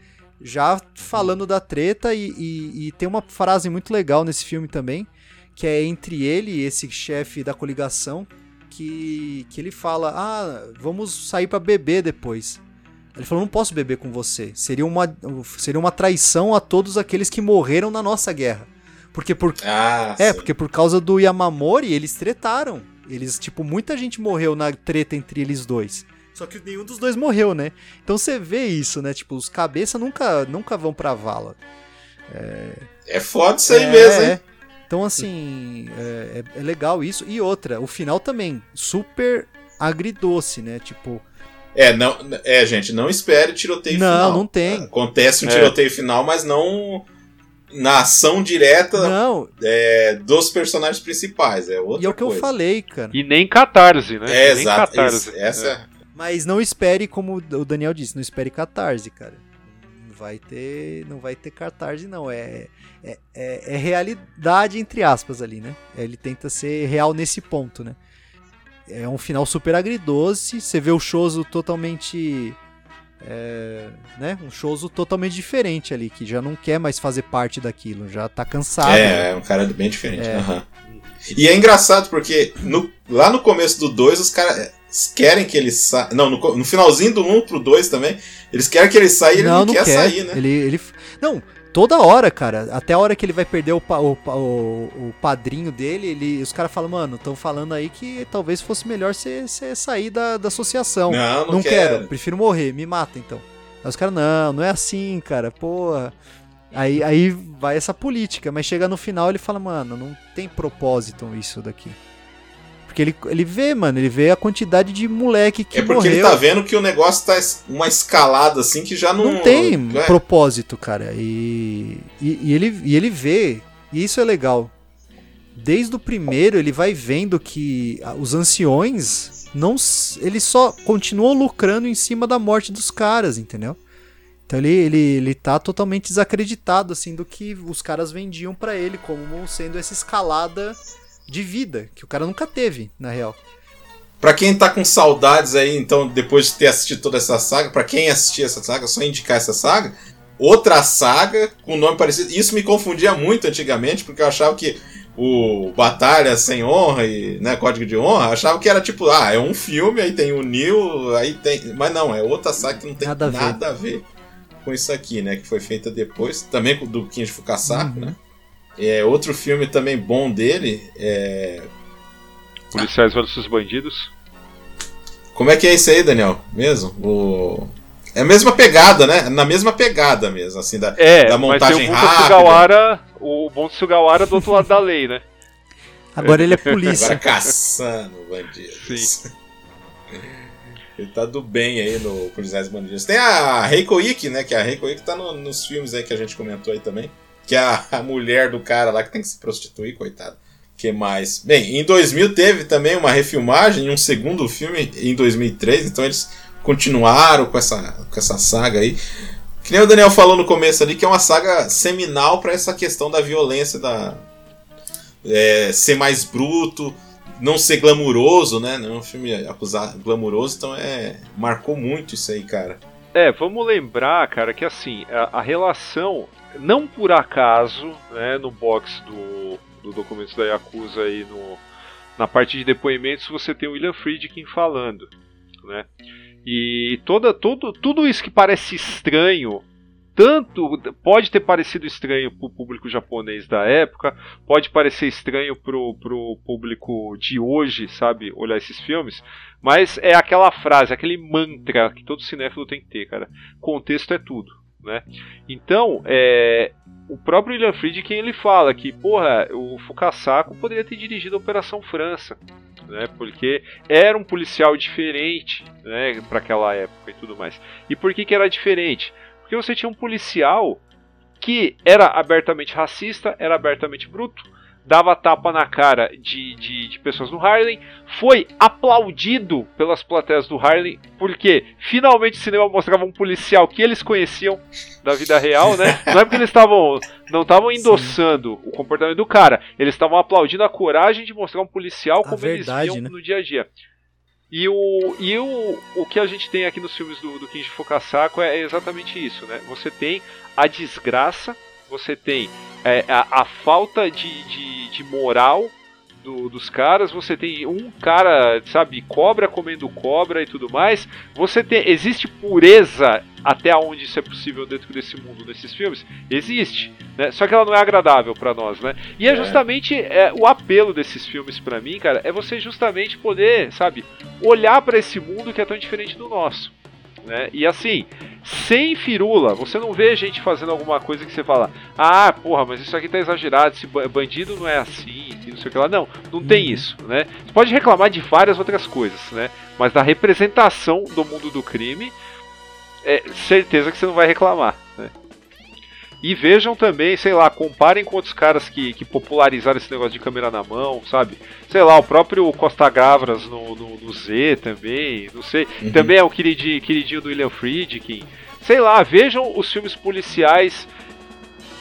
Já falando da treta e, e, e tem uma frase muito legal nesse filme também, que é entre ele e esse chefe da coligação, que, que ele fala, ah, vamos sair para beber depois. Ele falou, não posso beber com você. Seria uma, seria uma traição a todos aqueles que morreram na nossa guerra. Porque por ah, É, sim. porque por causa do Yamamori, eles tretaram. Eles, tipo, muita gente morreu na treta entre eles dois. Só que nenhum dos dois morreu, né? Então você vê isso, né? Tipo, os cabeças nunca, nunca vão pra vala. É, é foda isso aí é, mesmo, hein? Então, assim, é, é, é, legal isso. E outra, o final também, super agridoce, né? Tipo. É, não, é, gente, não espere tiroteio não, final. Não, não tem. Acontece um é. tiroteio final, mas não na ação direta não. É, dos personagens principais. É outra e é o que coisa. eu falei, cara. E nem catarse, né? É, nem exato. Catarse. essa é. Mas não espere, como o Daniel disse, não espere catarse, cara. Não vai ter, não vai ter catarse, não. É, é, é, é realidade, entre aspas, ali, né? Ele tenta ser real nesse ponto, né? É um final super agridoce. Você vê o Choso totalmente é, né, um showzo totalmente diferente ali, que já não quer mais fazer parte daquilo, já tá cansado. É, é um cara bem diferente. É. Uhum. E é engraçado porque no, lá no começo do 2 os caras querem que ele saia. Não, no, no, finalzinho do 1 um pro 2 também, eles querem que ele saia e ele não, não quer, quer, sair, né? Ele, ele... Não, toda hora, cara. Até a hora que ele vai perder o, o, o, o padrinho dele, ele, os caras falam, mano, estão falando aí que talvez fosse melhor você sair da, da associação. Não, não, não quero. quero. Prefiro morrer, me mata então. Aí os caras, não, não é assim, cara, porra. Aí, aí vai essa política, mas chega no final ele fala, mano, não tem propósito isso daqui. Porque ele, ele vê, mano, ele vê a quantidade de moleque que É porque morreu. ele tá vendo que o negócio tá uma escalada assim que já não. Não tem é. propósito, cara. E, e, e, ele, e ele vê, e isso é legal. Desde o primeiro ele vai vendo que os anciões não eles só continuam lucrando em cima da morte dos caras, entendeu? Então ele, ele, ele tá totalmente desacreditado assim do que os caras vendiam para ele como sendo essa escalada de vida, que o cara nunca teve, na real. Pra quem tá com saudades aí, então, depois de ter assistido toda essa saga, para quem assistir essa saga, só indicar essa saga. Outra saga com nome parecido. Isso me confundia muito antigamente, porque eu achava que o Batalha Sem Honra e né, Código de Honra, achava que era tipo, ah, é um filme, aí tem o Neil, aí tem. Mas não, é outra saga que não tem nada a ver, nada a ver com isso aqui, né? Que foi feita depois, também do Kinji Fukasaku, uhum. né? É, outro filme também bom dele é. Policiais versus Bandidos. Como é que é isso aí, Daniel? Mesmo? O... É a mesma pegada, né? Na mesma pegada mesmo, assim, da, é, da montagem mas tem o Sugawara, o Bon Sugawara do outro lado da lei, né? Agora ele é (laughs) polícia. Agora (laughs) caçando bandidos. Sim. Ele tá do bem aí no Policiais Bandidos. Tem a Reiko Ikki, né? Que a Reiko Ikki tá no, nos filmes aí que a gente comentou aí também. Que a, a mulher do cara lá que tem que se prostituir, coitado. que mais? Bem, em 2000 teve também uma refilmagem, um segundo filme em 2003, então eles continuaram com essa, com essa saga aí. Que nem o Daniel falou no começo ali, que é uma saga seminal para essa questão da violência, da é, ser mais bruto, não ser glamuroso, né? Não é um filme acusado glamuroso, então é marcou muito isso aí, cara. É, vamos lembrar, cara, que assim, a, a relação, não por acaso, né, no box do, do documento da Yakuza aí no, na parte de depoimentos você tem o William Friedkin falando, né? E toda, todo, tudo isso que parece estranho, tanto pode ter parecido estranho para o público japonês da época, pode parecer estranho pro, pro público de hoje, sabe, olhar esses filmes, mas é aquela frase, aquele mantra que todo cinéfilo tem que ter, cara. Contexto é tudo, né? Então, é, o próprio William Friedkin ele fala que, porra, o Fukasako poderia ter dirigido a Operação França, né? Porque era um policial diferente, né, para aquela época e tudo mais. E por que que era diferente? Porque você tinha um policial que era abertamente racista, era abertamente bruto, dava tapa na cara de, de, de, pessoas no Harlem, foi aplaudido pelas plateias do Harlem, porque finalmente o cinema mostrava um policial que eles conheciam da vida real, né? (laughs) Não é porque eles estavam não estavam endossando Sim. o comportamento do cara, eles estavam aplaudindo a coragem de mostrar um policial como verdade, eles viam né? no dia a dia. E, o, e o, o que a gente tem aqui nos filmes do, do Kinji Fukasako é exatamente isso, né? Você tem a desgraça você tem é, a, a, falta de, de, de moral do, dos caras, você tem um cara, sabe, cobra comendo cobra e tudo mais. Você tem. Existe pureza até onde isso é possível dentro desse mundo, nesses filmes? Existe, né? Só que ela não é agradável para nós, né? E é, é. justamente é, o apelo desses filmes para mim, cara, é você justamente poder, sabe, olhar para esse mundo que é tão diferente do nosso. Né? E assim, sem firula, você não vê gente fazendo alguma coisa que você fala, ah, porra, mas isso aqui tá exagerado, esse bandido não é assim, não sei o que lá. Não, não tem uhum. isso, né? Você pode reclamar de várias outras coisas, né? Mas da representação do mundo do crime, é certeza que você não vai reclamar, né? E vejam também, sei lá, comparem com outros caras que, que popularizaram esse negócio de câmera na mão, sabe? Sei lá, o próprio Costa Gavras no, no, no Z também, não sei. Uhum. Também é o queridinho, queridinho do William Friedkin. Sei lá, vejam os filmes policiais,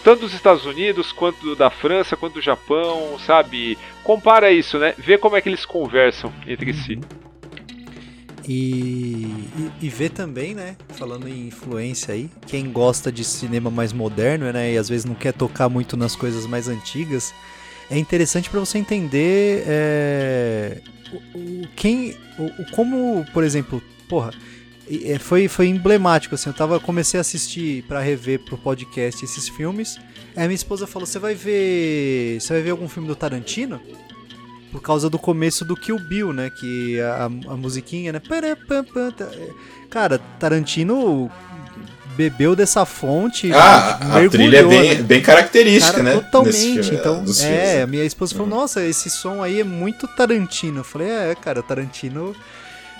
tanto dos Estados Unidos, quanto da França, quanto do Japão, sabe? Compara isso, né? Vê como é que eles conversam entre si. E, e, ver também, né? Falando em influência aí, quem gosta de cinema mais moderno, né? E às vezes não quer tocar muito nas coisas mais antigas, é interessante para você entender é, o, o, quem, o, como, por exemplo, porra, é, foi, foi emblemático assim. Eu tava comecei a assistir para rever pro podcast esses filmes. Aí minha esposa falou: "Você vai ver, você vai ver algum filme do Tarantino?" Por causa do começo do Kill Bill, né? Que a, a musiquinha, né? Cara, Tarantino bebeu dessa fonte. Ah, a trilha é bem, né? bem característica, Cara, né? Totalmente. então, é, a minha esposa falou: uhum. Nossa, esse som aí é muito Tarantino. Eu falei: É, cara, Tarantino.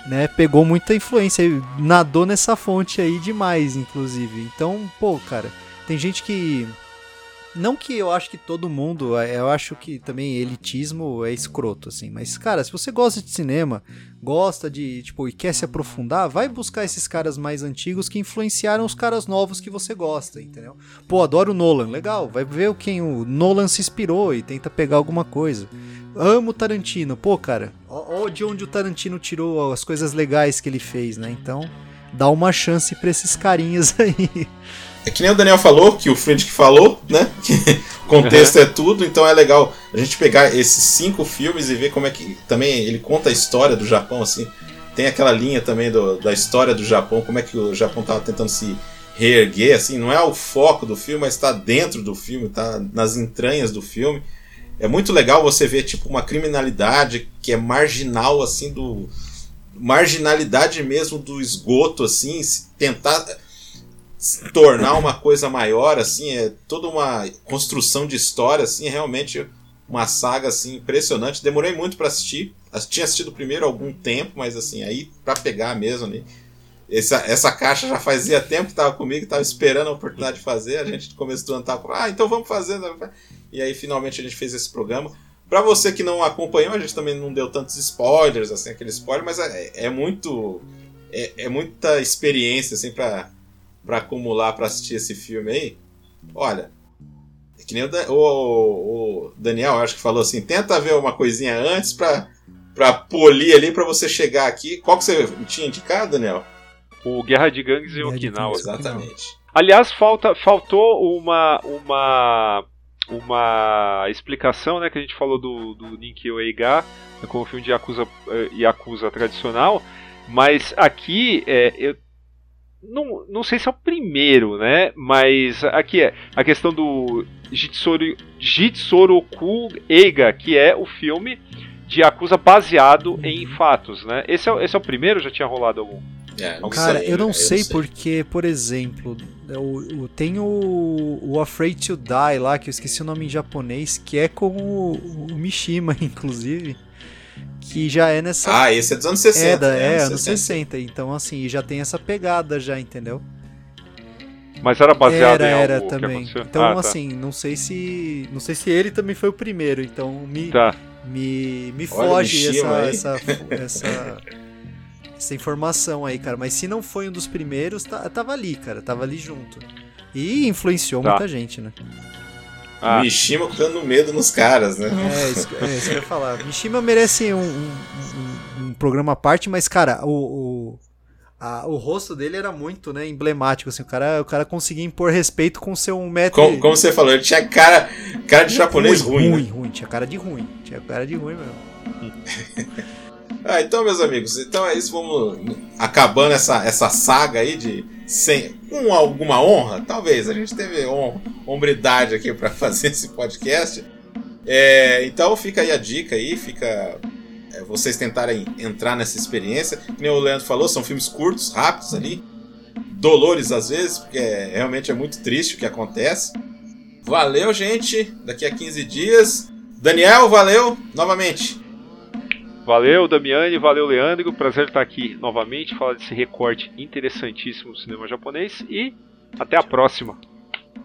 Né, pegou muita influência, nadou nessa fonte aí demais, inclusive. Então, pô, cara, tem gente que não que eu acho que todo mundo, é, eu acho que também elitismo é escroto, assim. Mas, cara, se você gosta de cinema, gosta de, tipo, e quer se aprofundar, vai buscar esses caras mais antigos que influenciaram os caras novos que você gosta, entendeu? Pô, adoro o Nolan, legal, vai ver quem o Nolan se inspirou e tenta pegar alguma coisa. Amo o Tarantino, pô, cara, ó, de onde o Tarantino tirou as coisas legais que ele fez, né? Então, dá uma chance pra esses carinhas (laughs) aí. É que nem o Daniel falou, que o Friedrich falou, né? (laughs) Que contexto uhum. é tudo, então é legal a gente pegar esses cinco filmes e ver como é que também ele conta a história do Japão, assim. Tem aquela linha também do, da história do Japão, como é que o Japão estava tentando se reerguer, assim, não é o foco do filme, mas está dentro do filme, está nas entranhas do filme. É muito legal você ver tipo uma criminalidade que é marginal assim do marginalidade mesmo do esgoto assim, tentar tornar uma coisa maior, assim, é toda uma construção de história, assim, é realmente uma saga assim impressionante. Demorei muito para assistir. Tinha assistido primeiro algum tempo, mas assim, aí para pegar mesmo, né? Essa, essa caixa já fazia tempo que estava comigo, estava esperando a oportunidade de fazer. A gente começou a andar, ah, então vamos fazer. Né? E aí finalmente a gente fez esse programa. Pra você que não acompanhou, a gente também não deu tantos spoilers, assim, aquele spoiler, mas é, é muito. É, é, muita experiência, assim, pra, pra acumular pra assistir esse filme aí. Olha, é que nem o, o, o Daniel, acho que falou assim: tenta ver uma coisinha antes pra, pra polir ali pra você chegar aqui. Qual que você tinha indicado, Daniel? O Guerra de Gangues e Okinawa. Exatamente. Aliás, falta, faltou uma. uma uma explicação, né, que a gente falou do, do Ninkyo Eiga, né, como filme de Yakuza, uh, Yakuza tradicional, mas aqui é, eu não, não sei se é o primeiro, né, mas aqui é a questão do Jitsoro, Jitsoroku Eiga, que é o filme de Yakuza baseado em fatos, né? Esse é, esse é o primeiro? Já tinha rolado algum? É, Cara, sei, eu não eu sei, sei. porque, por exemplo, o, o, tem o, o Afraid to Die lá, que eu esqueci o nome em japonês, que é com o, o Mishima, (laughs) inclusive. Que já é nessa. Ah, esse é dos anos 60. é, da, né? é anos 60. Então, assim, já tem essa pegada já, entendeu? Mas era baseado era, em algo era também. Então, Ah, tá. assim, não sei se. Não sei se ele também foi o primeiro, então me, Tá. me, me Olha foge Mishima essa, essa, essa, essa informação aí, cara. Mas se não foi um dos primeiros, tá, tava ali, cara. Tava ali junto. E influenciou Tá. muita gente, né? Ah, Mishima dando medo nos caras, né? É, isso, é, isso que eu ia falar. Mishima merece um, um, um- um programa à parte, mas, cara, o, o, a- o rosto dele era muito, né, emblemático, assim. O cara, o cara conseguia impor respeito com seu metro... Como, como você falou, ele tinha cara, cara de japonês ruim. ruim, né? ruim. Tinha cara de ruim. Tinha cara de ruim mesmo. (laughs) (laughs) Ah, então, meus amigos, então é isso. Vamos acabando essa, essa saga aí de. Sem, com alguma honra, talvez. A gente teve hon, hombridade aqui para (laughs) fazer esse podcast. É, então fica aí a dica aí, fica. é, vocês tentarem entrar nessa experiência. Nem o Leandro falou, são filmes curtos, rápidos ali. Dolores às vezes, porque é- realmente é muito triste o que acontece. Valeu, gente. Daqui a 15 dias. Daniel, valeu novamente. Valeu, Damiani, valeu, Leandro. Prazer estar aqui novamente, falar desse recorte interessantíssimo do cinema japonês e até a próxima.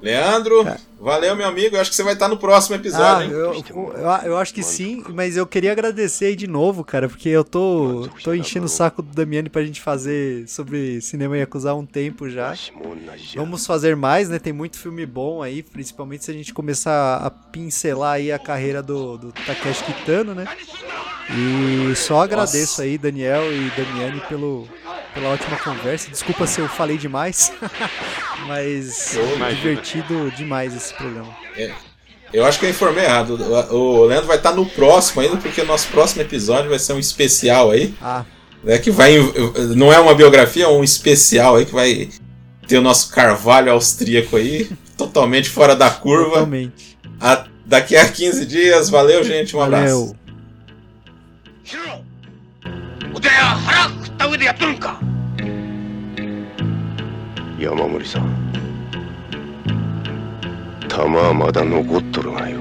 Leandro, valeu, meu amigo. Eu acho que você vai estar no próximo Ah, episódio, hein? eu, eu, eu acho que sim, mas eu queria agradecer aí de novo, cara, porque eu tô, tô enchendo o saco do Damiani pra gente fazer sobre cinema Yakuza há um tempo já. Vamos fazer mais, né? Tem muito filme bom aí, principalmente se a gente começar a pincelar aí a carreira do, do Takeshi Kitano, né? E só agradeço aí, Daniel e Damiani, pelo, pela ótima conversa. Desculpa se eu falei demais, (laughs) mas né? divertido demais esse programa. É. Eu acho que eu informei errado. O Leandro vai estar no próximo ainda, porque o nosso próximo episódio vai ser um especial aí. Ah. Né, que vai, não é uma biografia, é um especial aí que vai ter o nosso Carvalho austríaco aí, (laughs) totalmente fora da curva. Totalmente. A, daqui a 15 dias. Valeu, gente. Um Valeu. abraço. った上でやっとるんか。山森さん。弾はまだ残っとるがよ。